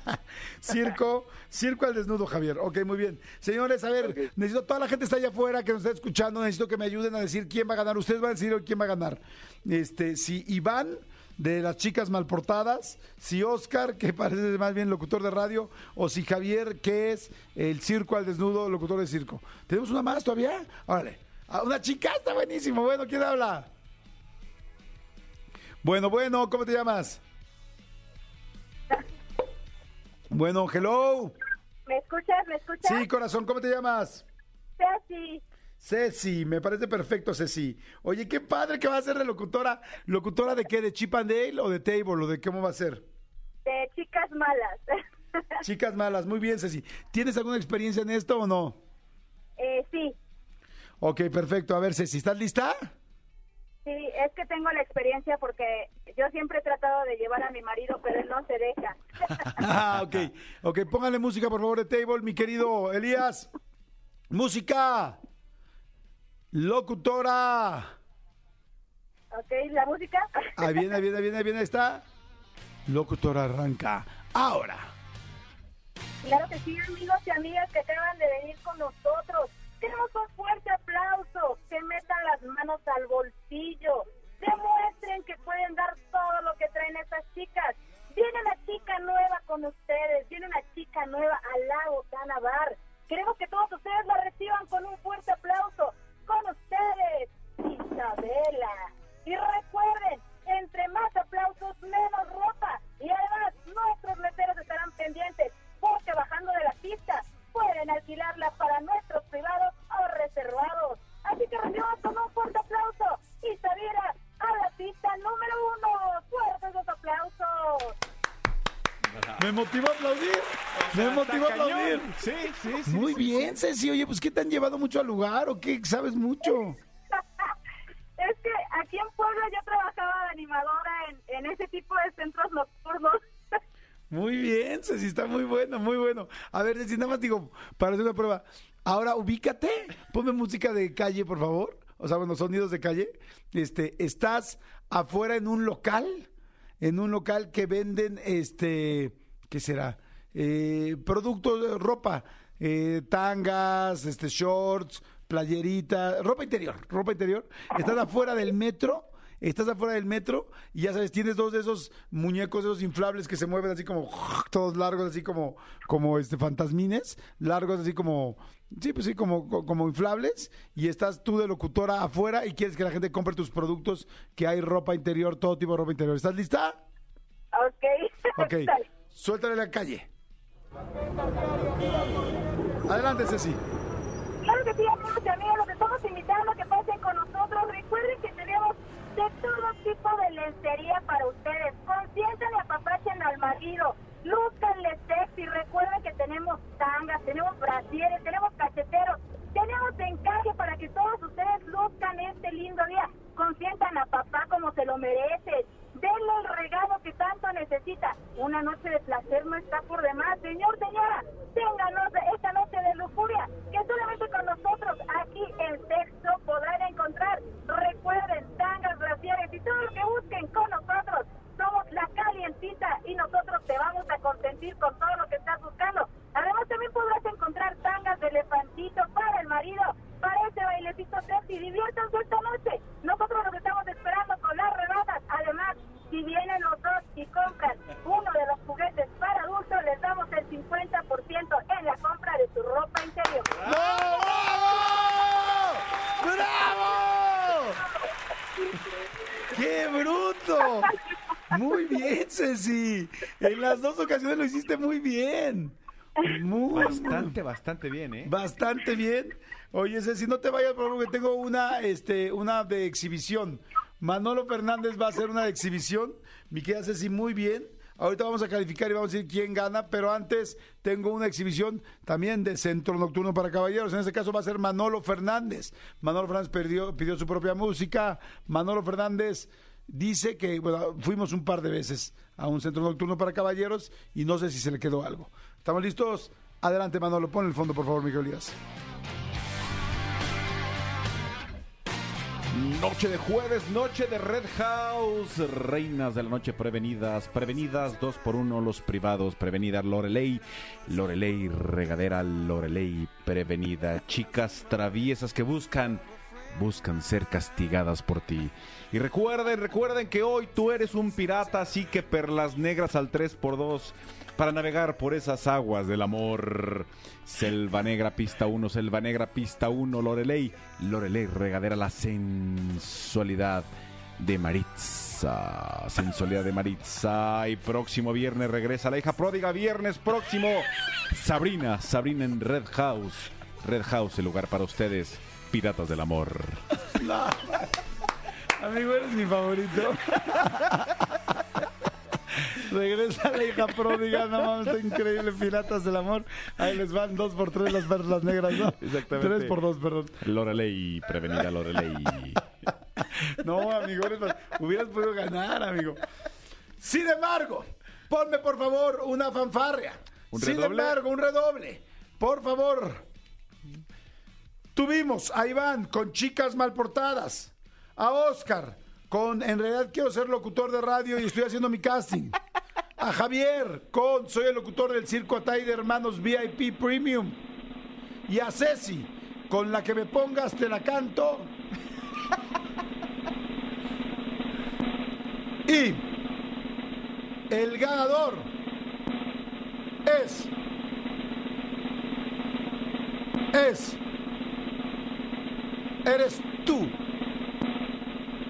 circo, circo al desnudo, Javier. Ok, muy bien. Señores, a ver, necesito, toda la gente está allá afuera que nos está escuchando, necesito que me ayuden a decir quién va a ganar. Ustedes van a decir quién va a ganar. Este, si Iván de las chicas malportadas, si Oscar, que parece más bien locutor de radio, o si Javier, que es el circo al desnudo, locutor de circo. ¿Tenemos una más todavía? Órale. Ah, una chica, está buenísimo. Bueno, ¿quién habla? Bueno, bueno, ¿cómo te llamas? Bueno, hello. ¿Me escuchas? ¿Me escuchas? Sí, corazón, ¿cómo te llamas? Ceci, Ceci, me parece perfecto, Ceci. Oye, qué padre que va a ser de locutora. ¿Locutora de qué? ¿De Chip and Dale o de Table? ¿O de cómo va a ser? de chicas malas. Chicas malas, muy bien, Ceci. ¿Tienes alguna experiencia en esto o no? eh, sí, Ok, perfecto. A ver, Ceci, ¿estás lista? sí, es que tengo la experiencia porque yo siempre he tratado de llevar a mi marido, pero él no se deja. Ah, ok. Ok, póngale música, por favor, de Table, mi querido Elías. Música. Locutora. ¿Ok? ¿La música? Ahí viene, ahí viene, ahí viene, ahí viene, ahí está. Locutora arranca. Ahora. Claro que sí, amigos y amigas que acaban de venir con nosotros. Queremos un fuerte aplauso. Que metan las manos al bolsillo. Demuestren que pueden dar todo lo que traen estas chicas. Viene una chica nueva con ustedes. Viene una chica nueva al lago Canabar. Queremos que todos ustedes la reciban con un fuerte aplauso. Con ustedes, Isabela. Sí, sí, sí. Muy sí. bien, Ceci. Oye, pues ¿qué te han llevado mucho al lugar o qué sabes mucho? Es que aquí en Puebla yo trabajaba de animadora en, en ese tipo de centros nocturnos. Muy bien, Ceci, está muy bueno, muy bueno. A ver, Ceci, nada más digo, para hacer una prueba. Ahora, ubícate, ponme música de calle, por favor. O sea, bueno, sonidos de calle. Este, estás afuera en un local, en un local que venden, este, ¿qué será? Eh, productos de ropa, eh, tangas, este, shorts, playerita, ropa interior, ropa interior. Estás afuera del metro, estás afuera del metro y ya sabes, tienes dos de esos muñecos, esos inflables que se mueven así como todos largos, así como, como este fantasmines, largos así como, sí, pues sí, como, co- como inflables y estás tú de locutora afuera y quieres que la gente compre tus productos, que hay ropa interior, todo tipo de ropa interior. ¿Estás lista? Ok. Ok, suéltale la calle. Adelante, Ceci. Claro que sí, amigos y amigas, los estamos invitando a que pasen con nosotros. Recuerden que tenemos de todo tipo de lencería para ustedes. Consientan y apapachen al marido. Lúzcanle sexy. Recuerden que tenemos tangas, tenemos brasieres, tenemos cacheteros. Tenemos encaje para que todos ustedes luzcan este lindo día. Consientan a papá como se lo merece. Denle el regalo que tanto necesita. Una noche de placer no está por demás. Señor, señora, ténganos esta noche de lujuria, que solamente con nosotros aquí en Sexo podrán encontrar. Recuerden, tangas, brasieres y todo lo que busquen con nosotros. Somos la calientita y nosotros te vamos a consentir con todo lo que estás buscando. Además, también podrás encontrar tangas de elefantito para el marido, para ese bailecito sexy. Diviértanse esta noche. Nosotros los estamos esperando con las rebajas. Además, si vienen los dos y compran uno de los juguetes para adultos, les damos el 50% en la compra de su ropa interior. ¡Bravo! ¡Bravo! ¡Qué bruto! Muy bien, Ceci. En las dos ocasiones lo hiciste muy bien. Muy, Bastante, bastante bien, ¿eh? Bastante bien. Oye, Ceci, no te vayas porque tengo una, este, una de exhibición. Manolo Fernández va a hacer una de exhibición. Mi querida Ceci, muy bien. Ahorita vamos a calificar y vamos a decir quién gana, pero antes tengo una exhibición también de Centro Nocturno para Caballeros. En este caso va a ser Manolo Fernández. Manolo Fernández pidió su propia música. Manolo Fernández dice que, fuimos un par de veces a un Centro Nocturno para Caballeros y no sé si se le quedó algo. ¿Estamos listos? Adelante, Manolo. Pon el fondo, por favor, Miguel Díaz. Noche de jueves, noche de Red House, reinas de la noche prevenidas, prevenidas dos por uno los privados, prevenida Lorelei, Lorelei regadera, Lorelei prevenida, chicas traviesas que buscan, buscan ser castigadas por ti. Y recuerden, recuerden que hoy tú eres un pirata, así que perlas negras al 3x2 para navegar por esas aguas del amor. Selva Negra, pista 1, Selva Negra, pista 1, Lorelei. Lorelei, regadera la sensualidad de Maritza. Sensualidad de Maritza. Y próximo viernes regresa la hija pródiga. Viernes próximo, Sabrina. Sabrina en Red House. Red House, el lugar para ustedes, piratas del amor. Amigo, eres mi favorito. Regresa la hija pródiga, no mames, está increíble, Piratas del Amor. Ahí les van dos por tres las perlas negras, ¿no? Exactamente. Tres por dos, perdón. Lorelei, prevenida Lorelei. No, amigo, eres más- hubieras podido ganar, amigo. Sin embargo, ponme por favor una fanfarria. ¿Un Sin redoble? embargo, un redoble. Por favor. Tuvimos a Iván con chicas mal portadas. A Oscar con en realidad quiero ser locutor de radio y estoy haciendo mi casting. A Javier con soy el locutor del Circo Atay de Hermanos VIP Premium. Y a Ceci con la que me pongas te la canto. Y el ganador es. Es. Eres tú.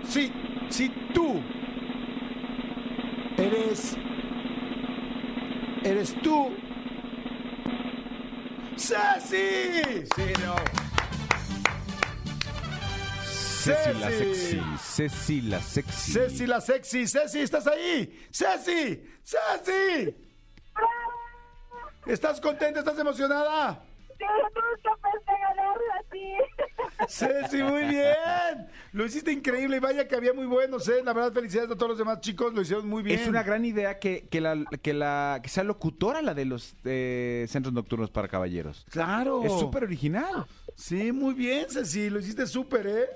Sí, sí, tú. Eres. Eres tú. ¡Ceci! Sí, no. Ceci la sexy. Ceci la sexy. Ceci la sexy. Ceci, ¿estás ahí? Ceci, Ceci. ¿Estás contenta? ¿Estás emocionada? Sí, Ceci, muy bien. Lo hiciste increíble y vaya que había muy buenos, ¿eh? La verdad, felicidades a todos los demás chicos, lo hicieron muy bien. Es una gran idea que, que, la, que, la, que sea locutora la de los eh, centros nocturnos para caballeros. Claro. Es súper original. Sí, muy bien, Ceci, lo hiciste súper, ¿eh?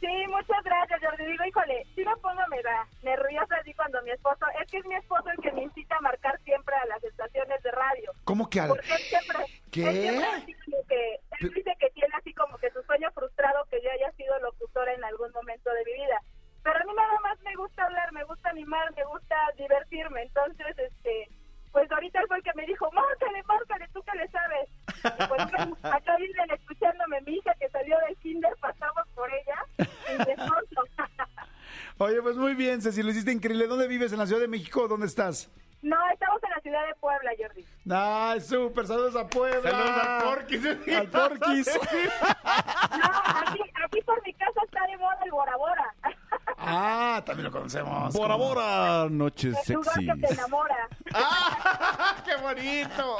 Sí, muchas gracias, Jordi. Digo, híjole, sí me pongo me da nerviosa así cuando mi esposo, es que es mi esposo el que me incita a marcar siempre a las estaciones de radio. ¿Cómo que al...? Porque él siempre, ¿Qué? él siempre así como que, él dice que tiene así como que su sueño frustrado que yo haya sido locutora en algún momento de mi vida. Pero a mí nada más me gusta hablar, me gusta animar, me gusta divertirme. Entonces, este, pues ahorita fue el que me dijo, márcale, márcale, tú que le sabes. Y pues acá vienen escuchándome mi hija que salió del kinder, pasamos por ella y de Oye, pues muy bien, Ceci, lo hiciste increíble. ¿Dónde vives? ¿En la Ciudad de México? ¿Dónde estás? No, estamos en la ciudad de Puebla, Jordi. Ay, súper, saludos a Puebla. Saludos al Porquis. Al Porquis. No, aquí, aquí por mi casa está de moda el Bora Bora. Ah, también lo conocemos. Bora Bora, noches sexy. que te enamora. ¡Qué bonito!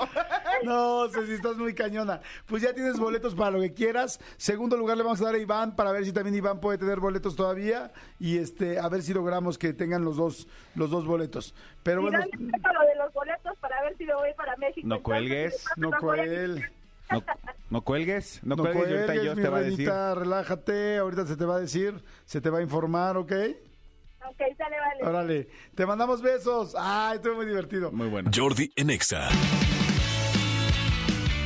No, Ceci, estás muy cañona. Pues ya tienes boletos para lo que quieras. Segundo lugar le vamos a dar a Iván para ver si también Iván puede tener boletos todavía y este a ver si logramos que tengan los dos los dos boletos. Pero ¿Y bueno, dónde está lo de los boletos para ver si me voy para México? No Entonces, cuelgues, no No, no cuelgues, no, no cuelgues, y ahorita cuelgues, yo mi te va a decir. reinita, relájate, ahorita se te va a decir, se te va a informar, ¿ok? Ok, sale, vale. Órale, te mandamos besos. Ay, estuvo muy divertido. Muy bueno. Jordi en Exa.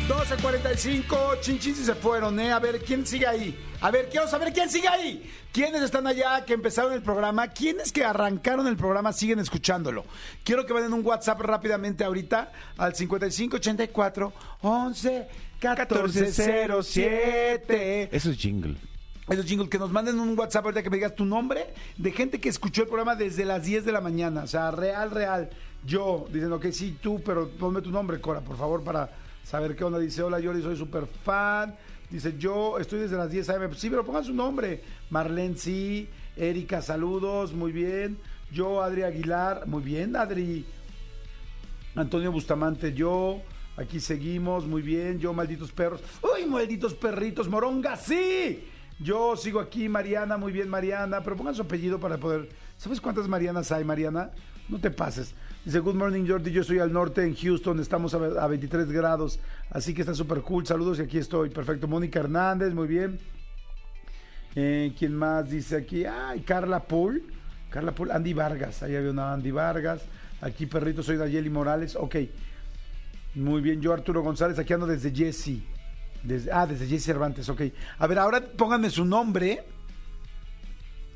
12.45, chinchis y se fueron, ¿eh? A ver, ¿quién sigue ahí? A ver, quiero saber quién sigue ahí. ¿Quiénes están allá que empezaron el programa? ¿Quiénes que arrancaron el programa siguen escuchándolo? Quiero que vayan un WhatsApp rápidamente ahorita al 5584 11 14 07. Eso es jingle. Esos jingles, que nos manden un WhatsApp ahorita que me digas tu nombre de gente que escuchó el programa desde las 10 de la mañana. O sea, real, real. Yo, diciendo que sí, tú, pero ponme tu nombre, Cora, por favor, para saber qué onda. Dice, hola, Yori, soy súper fan. Dice, yo estoy desde las 10 a.m. Sí, pero pongan su nombre. Marlene, sí. Erika, saludos, muy bien. Yo, Adri Aguilar, muy bien, Adri. Antonio Bustamante, yo. Aquí seguimos, muy bien. Yo, malditos perros. ¡Uy, malditos perritos! ¡Moronga, sí! Yo sigo aquí, Mariana, muy bien, Mariana. Pero pongan su apellido para poder. ¿Sabes cuántas Marianas hay, Mariana? No te pases. Dice, Good morning, Jordi. Yo soy al norte en Houston. Estamos a, a 23 grados. Así que está súper cool. Saludos y aquí estoy. Perfecto. Mónica Hernández, muy bien. Eh, ¿Quién más dice aquí? Ay, Carla Pool. Carla Pool, Andy Vargas. Ahí había una Andy Vargas. Aquí, perrito, soy Nayeli Morales. Ok. Muy bien, yo Arturo González, aquí ando desde Jesse. Desde, ah, desde Jesse Cervantes, ok. A ver, ahora pónganme su nombre.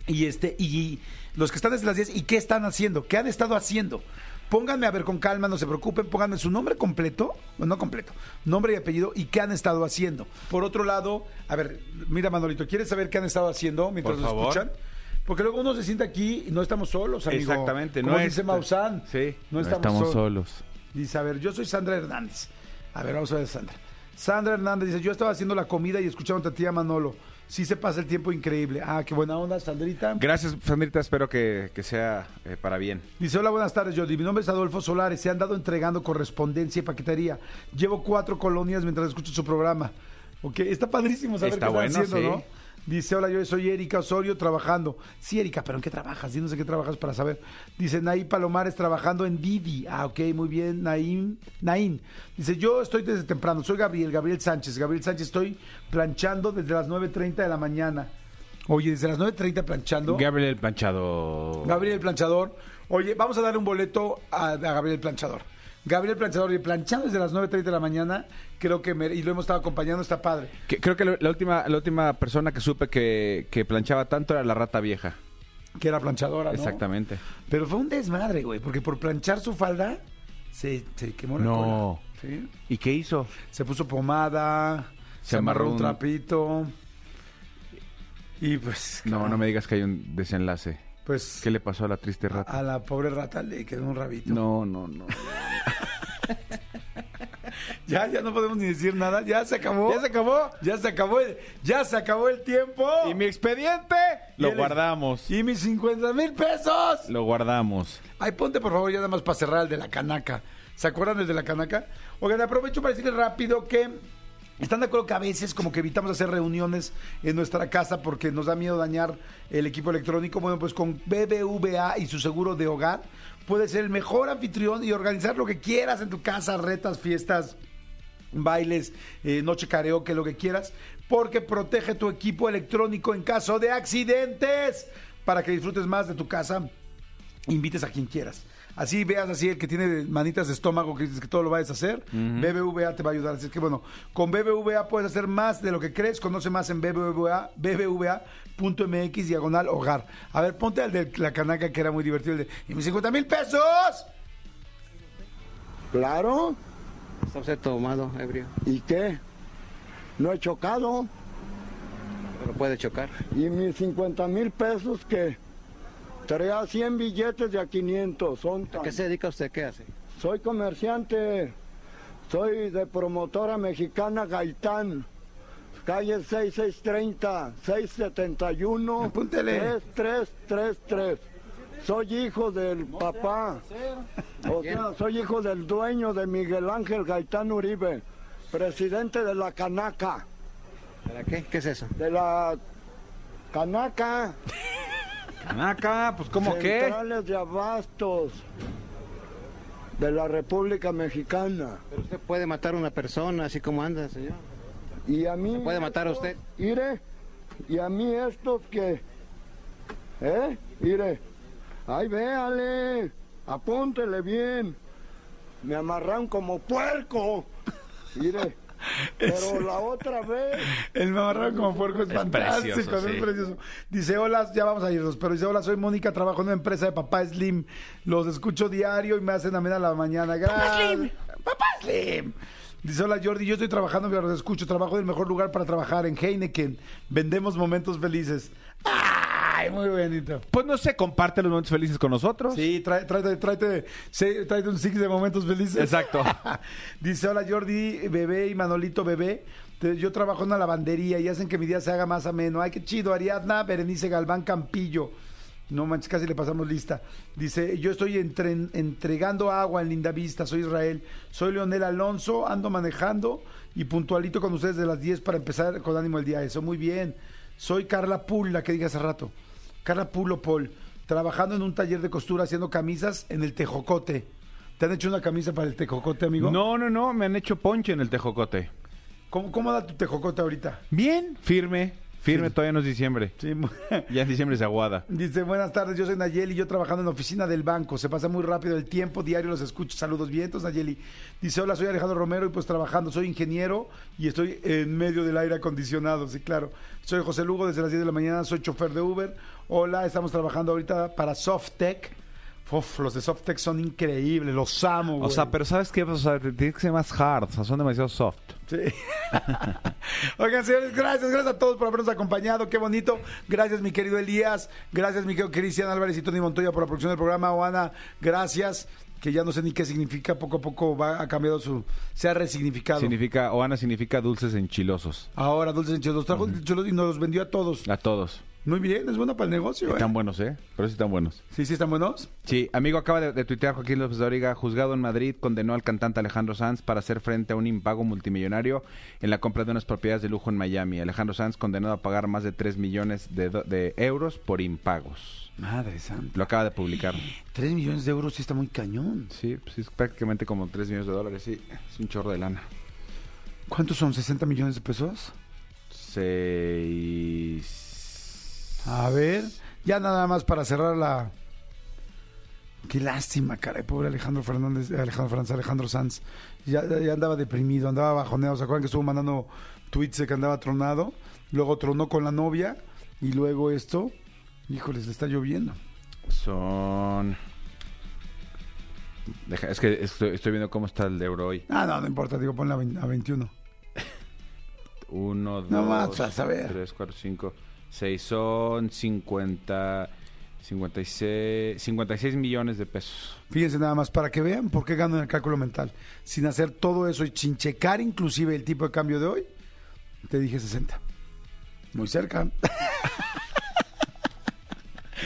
Y este, y los que están desde las 10, ¿y qué están haciendo? ¿Qué han estado haciendo? Pónganme, a ver, con calma, no se preocupen, pónganme su nombre completo, bueno, no completo, nombre y apellido, y qué han estado haciendo. Por otro lado, a ver, mira, Manolito, ¿quieres saber qué han estado haciendo mientras Por favor. escuchan? Porque luego uno se sienta aquí y no estamos solos, amigo. Exactamente, Como no dice es- Maussan. Sí, no estamos, solos. solos. Dice, a ver, yo soy Sandra Hernández. A ver, vamos a ver, Sandra. Sandra Hernández dice, yo estaba haciendo la comida y escuchando a tía Manolo. Sí se pasa el tiempo increíble. Ah, qué buena onda, Sandrita. Gracias, Sandrita. Espero que, que sea eh, para bien. Dice, hola, buenas tardes, Jordi. Mi nombre es Adolfo Solares. Se han dado entregando correspondencia y paquetería. Llevo cuatro colonias mientras escucho su programa. Ok, está padrísimo saber Está qué bueno, están haciendo, sí. ¿no? Dice, hola, yo soy Erika Osorio trabajando. Sí, Erika, pero ¿en qué trabajas? Dinos en qué trabajas para saber. Dice, Naí Palomares trabajando en Didi. Ah, ok, muy bien, Naín. Naín. Dice, yo estoy desde temprano. Soy Gabriel, Gabriel Sánchez. Gabriel Sánchez, estoy planchando desde las 9.30 de la mañana. Oye, desde las 9.30 planchando. Gabriel el Planchado. Gabriel Planchador. Oye, vamos a darle un boleto a, a Gabriel Planchador. Gabriel Planchador, y planchando desde las 9.30 de la mañana, creo que, me- y lo hemos estado acompañando, está padre. Que- creo que la, la última, la última persona que supe que, que planchaba tanto era la rata vieja. Que era planchadora, ¿no? Exactamente. Pero fue un desmadre, güey, porque por planchar su falda se, se quemó la No. cola. ¿sí? ¿Y qué hizo? Se puso pomada, se, Se amarró amarró un un- trapito. Y pues. No, no me digas que hay un desenlace. Pues. ¿Qué le pasó a la triste rata? A la pobre rata le quedó un rabito. No, no, no. Ya, ya no podemos ni decir nada. Ya se acabó. ¿Ya se acabó? Ya se acabó el, ya se acabó el tiempo. ¿Y mi expediente? Lo el- guardamos. Y mis 50 mil pesos. Lo guardamos. Ay, ponte por favor ya nada más para cerrar el de la canaca. ¿Se acuerdan del de la canaca? Oigan, aprovecho para decirles rápido que están de acuerdo que a veces como que evitamos hacer reuniones en nuestra casa porque nos da miedo dañar el equipo electrónico. Bueno, pues con BBVA y su seguro de hogar puedes ser el mejor anfitrión y organizar lo que quieras en tu casa, retas, fiestas, bailes, eh, noche karaoke, lo que quieras, porque protege tu equipo electrónico en caso de accidentes para que disfrutes más de tu casa invites a quien quieras. Así veas así el que tiene manitas de estómago que dices que todo lo vayas a hacer, BBVA te va a ayudar. Así es que bueno, con BBVA puedes hacer más de lo que crees. Conoce más en BBVA, BBVA.mx diagonal hogar. A ver, ponte al de la canaca que era muy divertido, el de ¿y mis 50 mil pesos? Claro. Está usted tomado, ebrio, ¿Y qué? No he chocado. pero puede chocar. ¿Y mis 50 mil pesos qué? Traía 100 billetes de a 500. Son ¿A qué se dedica usted? ¿Qué hace? Soy comerciante. Soy de promotora mexicana Gaitán. Calle 6630, 671, Apúntele. 3333. Soy hijo del papá. O sea, soy hijo del dueño de Miguel Ángel Gaitán Uribe, presidente de la Canaca. ¿Para qué? ¿Qué es eso? De la Canaca. Canaca, pues ¿cómo qué? Centrales de abastos de la República Mexicana. Pero usted puede matar a una persona así como anda, señor. Y a mí... puede matar a usted? Mire, y a mí estos que... ¿Eh? Mire, ay, véale, apúntele bien. Me amarran como puerco. Mire, pero la otra vez... El mamarrón como puerco es, Es fantástico, precioso, es precioso. Dice, hola, ya vamos a irnos, pero dice, hola, soy Mónica, trabajo en una empresa de Papá Slim. Los escucho diario y me hacen amena la mañana. Gracias. Papá Slim. Dice, hola Jordi, yo estoy trabajando, pero los escucho, trabajo en el mejor lugar para trabajar, en Heineken. Vendemos momentos felices. ¡Ay, muy bonito! Pues no sé, comparte los momentos felices con nosotros. Sí, trae- tráete, tráete, sí, tráete un six de momentos felices. Exacto. Dice, hola Jordi, bebé y Manolito, bebé. Te- Yo trabajo en una lavandería y hacen que mi día se haga más ameno. Ay, qué chido. Ariadna Berenice Galván Campillo. No manches, casi le pasamos lista. Dice, yo estoy entre- entregando agua en Linda Vista, soy Israel. Soy Leonel Alonso, ando manejando y puntualito con ustedes de las 10 para empezar con ánimo el día. Eso, muy bien. Soy Carla Pul, la que dije hace rato. Carla Pulo Paul, trabajando en un taller de costura haciendo camisas en el Tejocote. ¿Te han hecho una camisa para el Tejocote, amigo? No, no, no, me han hecho ponche en el tejocote. ¿Cómo, cómo da tu Tejocote ahorita? Bien, firme, firme, todavía no es diciembre. Sí, Ya en diciembre es aguada. Dice, buenas tardes, yo soy Nayeli, yo trabajando en la oficina del banco. Se pasa muy rápido el tiempo, diario los escucho. Saludos, vientos, Nayeli. Dice, hola, soy Alejandro Romero y pues trabajando, soy ingeniero y estoy en medio del aire acondicionado, sí, claro. Soy José Lugo, desde las 10 de la mañana, soy chofer de Uber. Hola, estamos trabajando ahorita para Softec. Uf, los de Softec son increíbles, los amo, O sea, pero ¿sabes qué? O sea, tiene que ser más hard, o sea, son demasiado soft. Sí. Oigan, señores, gracias, gracias a todos por habernos acompañado. Qué bonito. Gracias, mi querido Elías. Gracias, mi querido Cristian Álvarez y Tony Montoya por la producción del programa. Oana, gracias. Que ya no sé ni qué significa. Poco a poco va, ha cambiado su. Se ha resignificado. Significa, Oana significa dulces enchilosos. Ahora, Dulces Enchilados. Trajo enchilados y nos los vendió a todos. A todos. Muy bien, es bueno para el negocio. ¿eh? Están buenos, ¿eh? Pero sí están buenos. Sí, sí, están buenos. Sí, amigo, acaba de, de tuitear Joaquín López Dóriga, juzgado en Madrid, condenó al cantante Alejandro Sanz para hacer frente a un impago multimillonario en la compra de unas propiedades de lujo en Miami. Alejandro Sanz condenado a pagar más de 3 millones de, de euros por impagos. Madre santa. Lo acaba de publicar. Tres millones de euros sí está muy cañón. Sí, pues es prácticamente como 3 millones de dólares, sí. Es un chorro de lana. ¿Cuántos son? ¿60 millones de pesos? Seis... A ver, ya nada más para cerrar la. Qué lástima, caray, pobre Alejandro Fernández, eh, Alejandro Fernández, Alejandro Sanz. Ya, ya andaba deprimido, andaba bajoneado. ¿Se acuerdan que estuvo mandando tweets de que andaba tronado? Luego tronó con la novia y luego esto. Híjoles, le está lloviendo. Son... Deja, es que estoy, estoy viendo cómo está el euro hoy. Ah, no, no importa, digo, ponle a, vein- a 21. Uno, dos, No más, a saber. tres, cuatro, cinco, seis. Son 50, 56, 56 millones de pesos. Fíjense nada más, para que vean por qué gano en el cálculo mental. Sin hacer todo eso y sin checar inclusive el tipo de cambio de hoy, te dije 60. Muy cerca.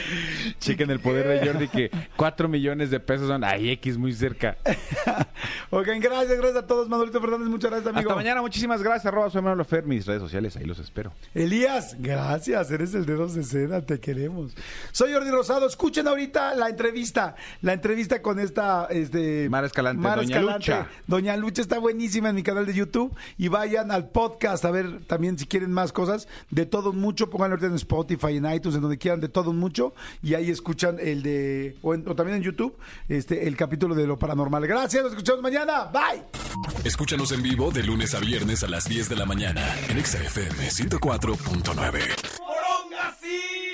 Chequen el poder de Jordi que 4 millones de pesos son ay X muy cerca. Oigan, gracias, gracias a todos. Manolito Fernández, muchas gracias, amigo. Hasta mañana, muchísimas gracias. Arroba soy Manuel Fer, mis redes sociales, ahí los espero. Elías, gracias, eres el dedos de seda, te queremos. Soy Jordi Rosado, escuchen ahorita la entrevista, la entrevista con esta, este... Mara Escalante, Doña Lucha. Doña Lucha está buenísima en mi canal de YouTube y vayan al podcast a ver también si quieren más cosas, de todo mucho, pónganlo ahorita en Spotify, en iTunes, en donde quieran, de todo un y ahí escuchan el de, o, en- o también en YouTube, este, el capítulo de lo paranormal. Gracias, nos escuchamos mañana, bye. Escúchanos en vivo de lunes a viernes a las 10 de la mañana en Exa FM 104.9.